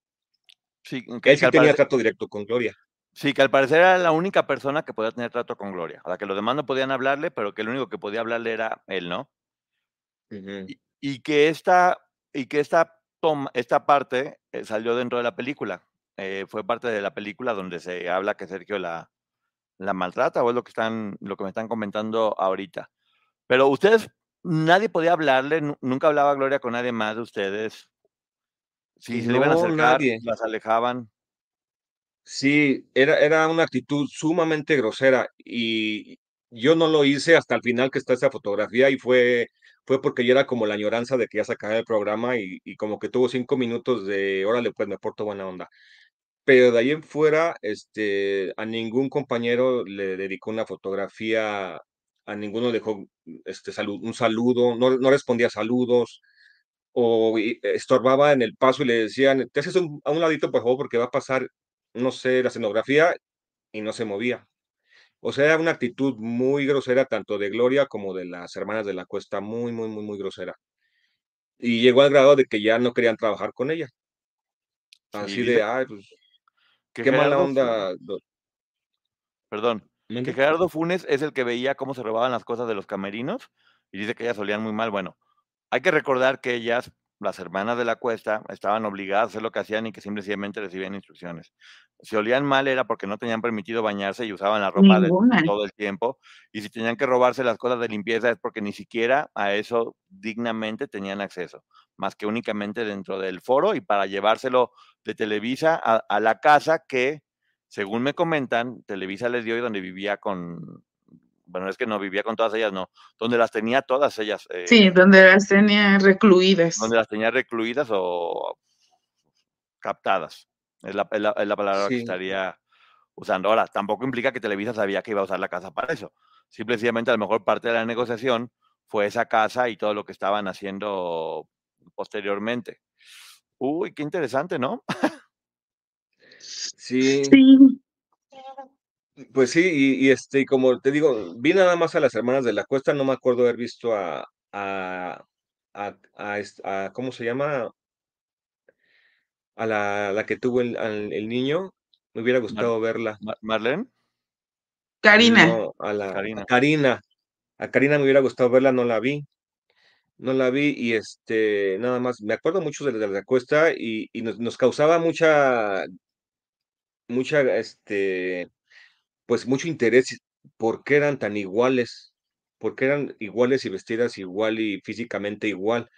Sí, Él sí tenía trato directo con Gloria. Sí, que al parecer era la única persona que podía tener trato con Gloria. A la que los demás no podían hablarle, pero que el único que podía hablarle era él, ¿no? Y, y que esta, y que esta, toma, esta parte eh, salió dentro de la película. Eh, fue parte de la película donde se habla que Sergio la, la maltrata, o es lo que están, lo que me están comentando ahorita. Pero ustedes, nadie podía hablarle, nu- nunca hablaba Gloria con nadie más de ustedes. Si se le iban a acercar, nadie. las alejaban. Sí, era, era una actitud sumamente grosera y yo no lo hice hasta el final que está esa fotografía y fue, fue porque ya era como la añoranza de que ya se acababa el programa y, como que tuvo cinco minutos de, órale, pues me porto buena onda. Pero de ahí en fuera, este, a ningún compañero le dedicó una fotografía, a ninguno dejó este, salu- un saludo, no, no respondía saludos o estorbaba en el paso y le decían, te haces un- a un ladito, por favor, porque va a pasar, no sé, la escenografía y no se movía. O sea, era una actitud muy grosera, tanto de Gloria como de las hermanas de la Cuesta, muy, muy, muy, muy grosera. Y llegó al grado de que ya no querían trabajar con ella. Sí, Así de, ay, pues, qué mala onda. perdón, que. Gerardo Funes es el que veía cómo se robaban las cosas de los camerinos y dice que ellas olían muy mal. Bueno, hay que recordar que ellas, las hermanas de la cuesta, estaban obligadas a hacer lo que hacían y que simplemente recibían instrucciones. Si olían mal era porque no tenían permitido bañarse y usaban la ropa de todo el tiempo. Y si tenían que robarse las cosas de limpieza es porque ni siquiera a eso dignamente tenían acceso, más que únicamente dentro del foro y para llevárselo de Televisa a, a la casa que, según me comentan, Televisa les dio y donde vivía con, bueno, es que no vivía con todas ellas, no, donde las tenía todas ellas, eh, Sí, donde las tenía recluidas. donde las tenía recluidas o captadas. Es la, es la- es la palabra que estaría usando. Ahora, tampoco implica que Televisa sabía que iba a usar la casa para eso. Simplemente a lo mejor parte de la negociación fue esa casa y todo lo que estaban haciendo posteriormente. Uy, qué interesante, ¿no? Sí, Sí, pues sí, y, y, este, y como te digo, vi nada más a las hermanas de la Cuesta, no me acuerdo haber visto a, a, a, a est- a- ¿cómo se llama? A la, la que tuvo el, al- el niño, me hubiera Mar- gustado verla. Mar- Marlene, Karina. No, a la a. Karina. A Karina me hubiera gustado verla, no la vi. No la vi y este, nada más, me acuerdo mucho de la de la Cuesta y, y nos, nos causaba mucha, mucha, este, pues mucho interés, por qué eran tan iguales, por qué eran iguales y vestidas igual y físicamente igual.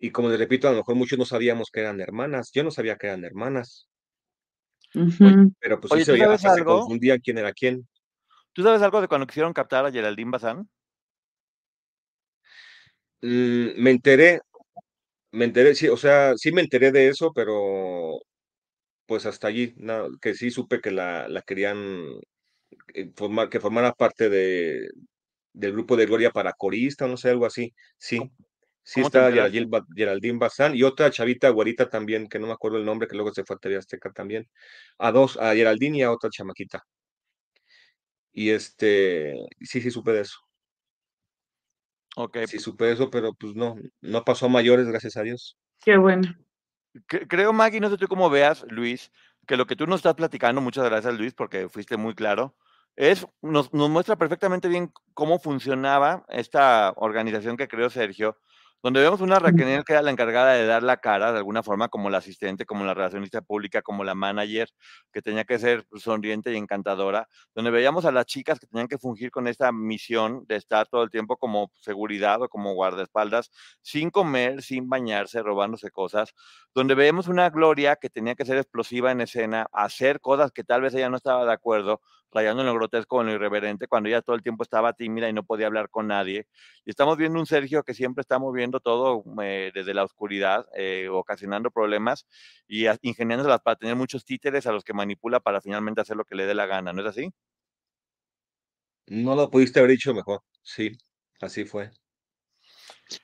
Y como les repito, a lo mejor muchos no sabíamos que eran hermanas. Yo no sabía que eran hermanas, pero pues sí Oye, se ¿tú veía, se algo? confundían quién era quién. ¿Tú sabes algo de cuando quisieron captar a Geraldine Bazán? Mm, me enteré, me enteré, sí, o sea, sí me enteré de eso, pero pues hasta allí, no, que sí supe que la, la querían formar, que formara parte de, del grupo de Gloria para corista, no sé, algo así. Sí, ¿Cómo, sí está? Geraldine, Ba- Geraldine Bazán y otra chavita güerita también, que no me acuerdo el nombre, que luego se fue a TV Azteca también. A dos, a Geraldine y a otra chamaquita. Y este, sí, sí supe de eso. Ok, Sí supe de eso, pero pues no, no pasó a mayores, gracias a Dios. Qué bueno. Cre- Creo, Maggie, no sé tú cómo veas, Luis, que lo que tú nos estás platicando, muchas gracias, Luis, porque fuiste muy claro, es, nos, nos muestra perfectamente bien cómo funcionaba esta organización que creó Sergio, donde vemos una Raquel que era la encargada de dar la cara de alguna forma, como la asistente, como la relacionista pública, como la manager, que tenía que ser sonriente y encantadora, donde veíamos a las chicas que tenían que fungir con esta misión de estar todo el tiempo como seguridad o como guardaespaldas, sin comer, sin bañarse, robándose cosas, donde vemos una Gloria que tenía que ser explosiva en escena, hacer cosas que tal vez ella no estaba de acuerdo, rayando en lo grotesco en lo irreverente, cuando ella todo el tiempo estaba tímida y no podía hablar con nadie. Y estamos viendo un Sergio que siempre está moviendo todo eh, desde la oscuridad, eh, ocasionando problemas y ingeniándoselas para tener muchos títeres a los que manipula para finalmente hacer lo que le dé la gana, ¿no es así? No lo pudiste haber dicho mejor. Sí, así fue.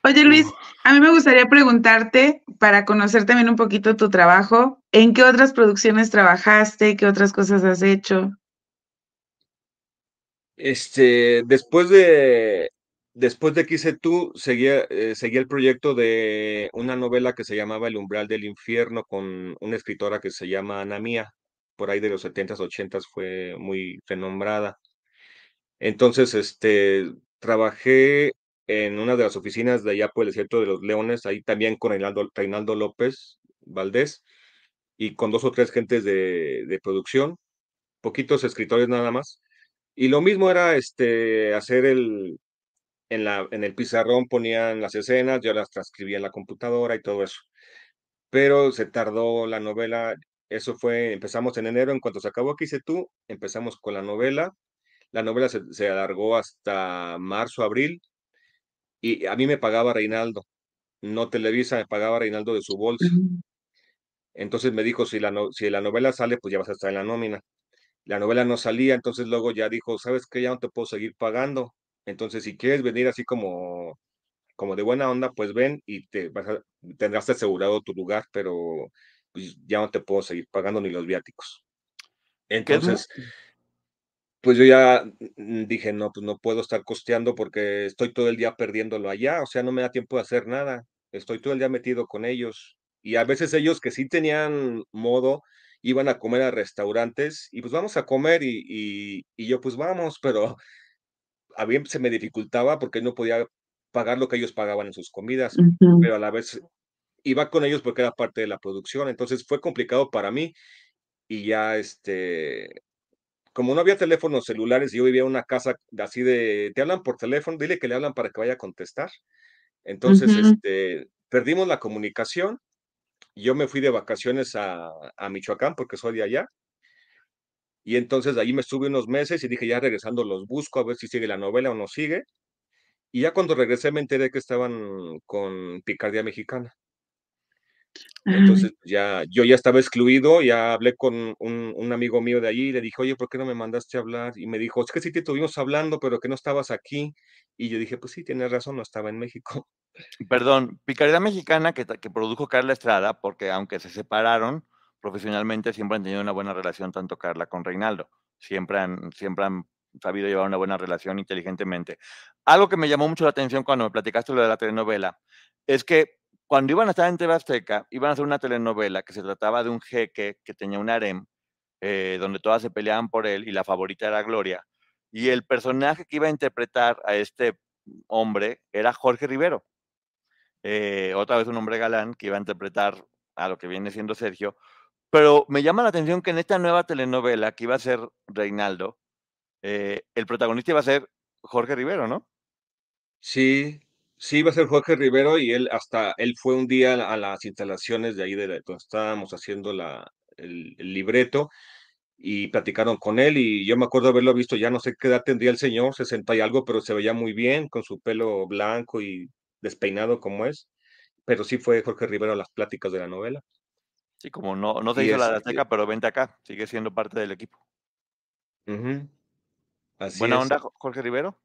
Oye, Luis, a mí me gustaría preguntarte, para conocer también un poquito tu trabajo, ¿en qué otras producciones trabajaste? ¿Qué otras cosas has hecho? Este, después de, después de que hice tú, seguía, eh, seguía el proyecto de una novela que se llamaba El umbral del infierno con una escritora que se llama Ana Mía, por ahí de los 70s, 80s fue muy renombrada. Entonces, este, trabajé en una de las oficinas de allá por el desierto de los Leones, ahí también con Reinaldo, López Valdés y con dos o tres gentes de, de producción, poquitos escritores nada más. Y lo mismo era este, hacer el, en, la, en el pizarrón ponían las escenas, yo las transcribía en la computadora y todo eso. Pero se tardó la novela, eso fue, empezamos en enero, en cuanto se acabó ¿Qué hice tú? Empezamos con la novela, la novela se, se alargó hasta marzo, abril, y a mí me pagaba Reinaldo, no Televisa, me pagaba Reinaldo de su bolsa. Entonces me dijo, si la, no, si la novela sale, pues ya vas a estar en la nómina. La novela no salía, entonces luego ya dijo, ¿sabes qué? Ya no te puedo seguir pagando. Entonces, si quieres venir así como, como de buena onda, pues ven y te vas a- tendrás asegurado tu lugar, pero pues, ya no te puedo seguir pagando ni los viáticos. Entonces, pues yo ya dije, no, pues no puedo estar costeando porque estoy todo el día perdiéndolo allá, o sea, no me da tiempo de hacer nada. Estoy todo el día metido con ellos. Y a veces ellos que sí tenían modo, iban a comer a restaurantes y pues vamos a comer y, y, y yo pues vamos, pero a mí se me dificultaba porque no podía pagar lo que ellos pagaban en sus comidas, Ujú. pero a la vez iba con ellos porque era parte de la producción, entonces fue complicado para mí y ya este, como no había teléfonos celulares, yo vivía en una casa así de, te hablan por teléfono, dile que le hablan para que vaya a contestar. Entonces, Ujú. este, perdimos la comunicación, yo me fui de vacaciones a, a Michoacán porque soy de allá. Y entonces de ahí me estuve unos meses y dije, ya regresando los busco a ver si sigue la novela o no sigue. Y ya cuando regresé me enteré que estaban con Picardía Mexicana. Entonces ya, yo ya estaba excluido, ya hablé con un, un amigo mío de allí y le dije, oye, ¿por qué no me mandaste a hablar? Y me dijo, es que sí te estuvimos hablando, pero que no estabas aquí. Y yo dije, pues sí, tienes razón, no estaba en México. Perdón, Picardía Mexicana que, que produjo Carla Estrada, porque aunque se separaron profesionalmente, siempre han tenido una buena relación, tanto Carla con Reinaldo. Siempre han, siempre han sabido llevar una buena relación inteligentemente. Algo que me llamó mucho la atención cuando me platicaste lo de la telenovela es que cuando iban a estar en TV Azteca, iban a hacer una telenovela que se trataba de un jeque que tenía un harem, eh, donde todas se peleaban por él y la favorita era Gloria. Y el personaje que iba a interpretar a este hombre era Jorge Rivero eh, otra vez un hombre galán que iba a interpretar a lo que viene siendo Sergio. Pero me llama la atención que en esta nueva telenovela que iba a ser Reinaldo, eh, el protagonista iba a ser Jorge Rivero, ¿no? Sí, sí iba a ser Jorge Rivero y él hasta, él fue un día a las instalaciones de ahí donde estábamos haciendo la, el, el libreto y platicaron con él y yo me acuerdo haberlo visto, ya no sé qué edad tendría el señor, 60 y algo, pero se veía muy bien con su pelo blanco y despeinado como es, pero sí fue Jorge Rivero a las pláticas de la novela. Sí, como no, no se Y hizo la de este, Azteca, pero vente acá, sigue siendo parte del equipo. así Buena es. onda, Jo- Jorge Rivero.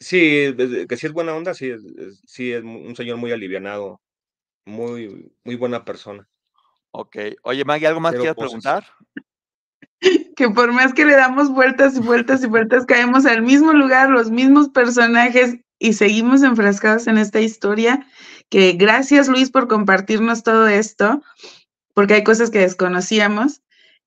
Sí, que sí es buena onda, sí es, es- sí es un señor muy alivianado, muy, muy buena persona. Ok. Oye, Maggie, ¿algo más Cero quieras poses. preguntar? que por más que le damos vueltas y vueltas y vueltas, caemos al mismo lugar, los mismos personajes y seguimos enfrascados en esta historia. Que gracias Luis por compartirnos todo esto, porque hay cosas que desconocíamos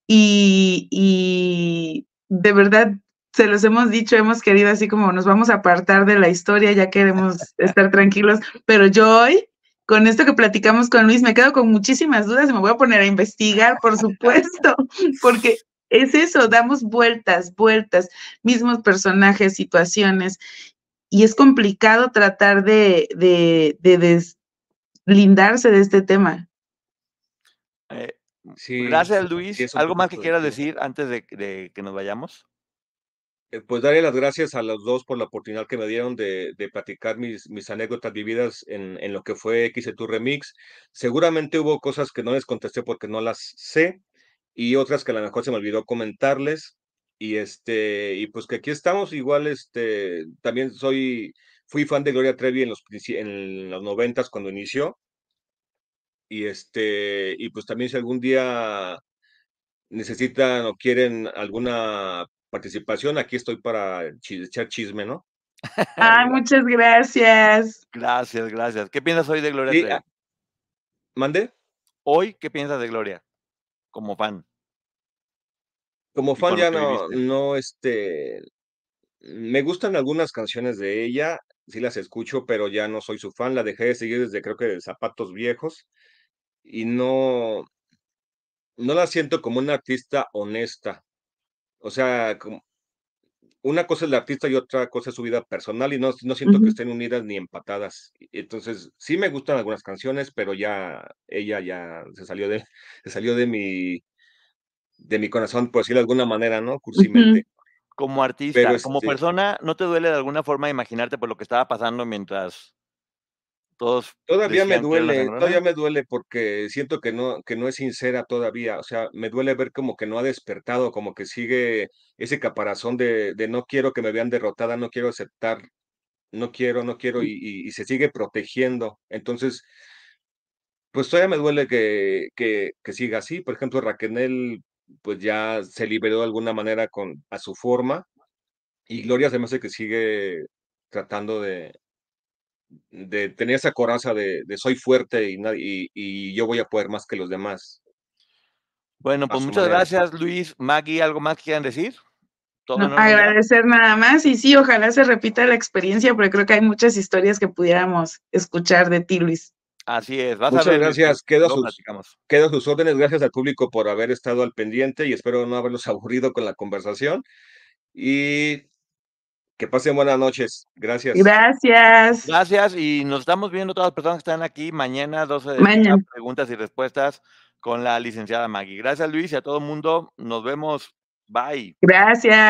y, y de verdad se los hemos dicho, hemos querido así como nos vamos a apartar de la historia, ya queremos estar tranquilos, pero yo hoy con esto que platicamos con Luis, me quedo con muchísimas dudas y me voy a poner a investigar, por supuesto, porque es eso, damos vueltas, vueltas, mismos personajes, situaciones, y es complicado tratar de, de, de deslindarse de este tema. Eh, Sí, gracias, Luis. ¿Algo más que quieras decir antes de, de que nos vayamos? Eh, Pues darle las gracias a los dos por la oportunidad que me dieron de, de platicar mis, mis anécdotas vividas en, en lo que fue XT Remix. Seguramente hubo cosas que no les contesté porque no las sé y otras que a lo mejor se me olvidó comentarles. Y este, y pues que aquí estamos, igual este, también soy, fui fan de Gloria Trevi en los, en los noventas cuando inició. Y este, y pues también si algún día necesitan o quieren alguna participación, aquí estoy para echar chisme, ¿no? Ay, muchas gracias. Gracias, gracias. ¿Qué piensas hoy de Gloria Sí, Trevi? ah, ¿Mande? Hoy, ¿qué piensas de Gloria? Como fan. Como fan ya no, no, este, me gustan algunas canciones de ella, sí las escucho, pero ya no soy su fan. La dejé de seguir desde creo que de Zapatos Viejos y no, no la siento como una artista honesta. O sea, como, una cosa es la artista y otra cosa es su vida personal y no, no siento que estén unidas ni empatadas. Y Entonces, sí me gustan algunas canciones, pero ya ella ya se salió de, se salió de mi, de mi corazón, por decirlo de alguna manera, ¿no? Cursimente. Como Pero artista, como este, persona, ¿no te duele de alguna forma imaginarte por lo que estaba pasando mientras todos Todavía me duele, todavía me duele porque siento que no que no es sincera todavía, o sea, me duele ver como que no ha despertado, como que sigue ese caparazón de de no quiero que me vean derrotada, no quiero aceptar, no quiero, no quiero, y y y se sigue protegiendo. Entonces, pues todavía me duele que que que siga así. Por ejemplo, Raquel, pues ya se liberó de alguna manera con a su forma, y Gloria se me hace que sigue tratando de De tener esa coraza de de soy fuerte y nadie y y yo voy a poder más que los demás, Bueno, a pues muchas manera. gracias, Luis, Maggie, ¿algo más que quieran decir? ¿Todo en No, agradecer nada más y sí, ojalá se repita la experiencia, porque creo que hay muchas historias que pudiéramos escuchar de ti, Luis. Así es, vas a Muchas ver, Luis, que gracias, quedo a luego sus quedo a sus órdenes. Gracias al público por haber estado al pendiente y espero no haberlos aburrido con la conversación, y que pasen buenas noches. Gracias. Gracias. Gracias, y nos estamos viendo todas las personas que están aquí mañana, 12 del día, Mañana. preguntas y respuestas con la licenciada Maggie. Gracias, Luis, y a todo el mundo. Nos vemos. Bye. Gracias.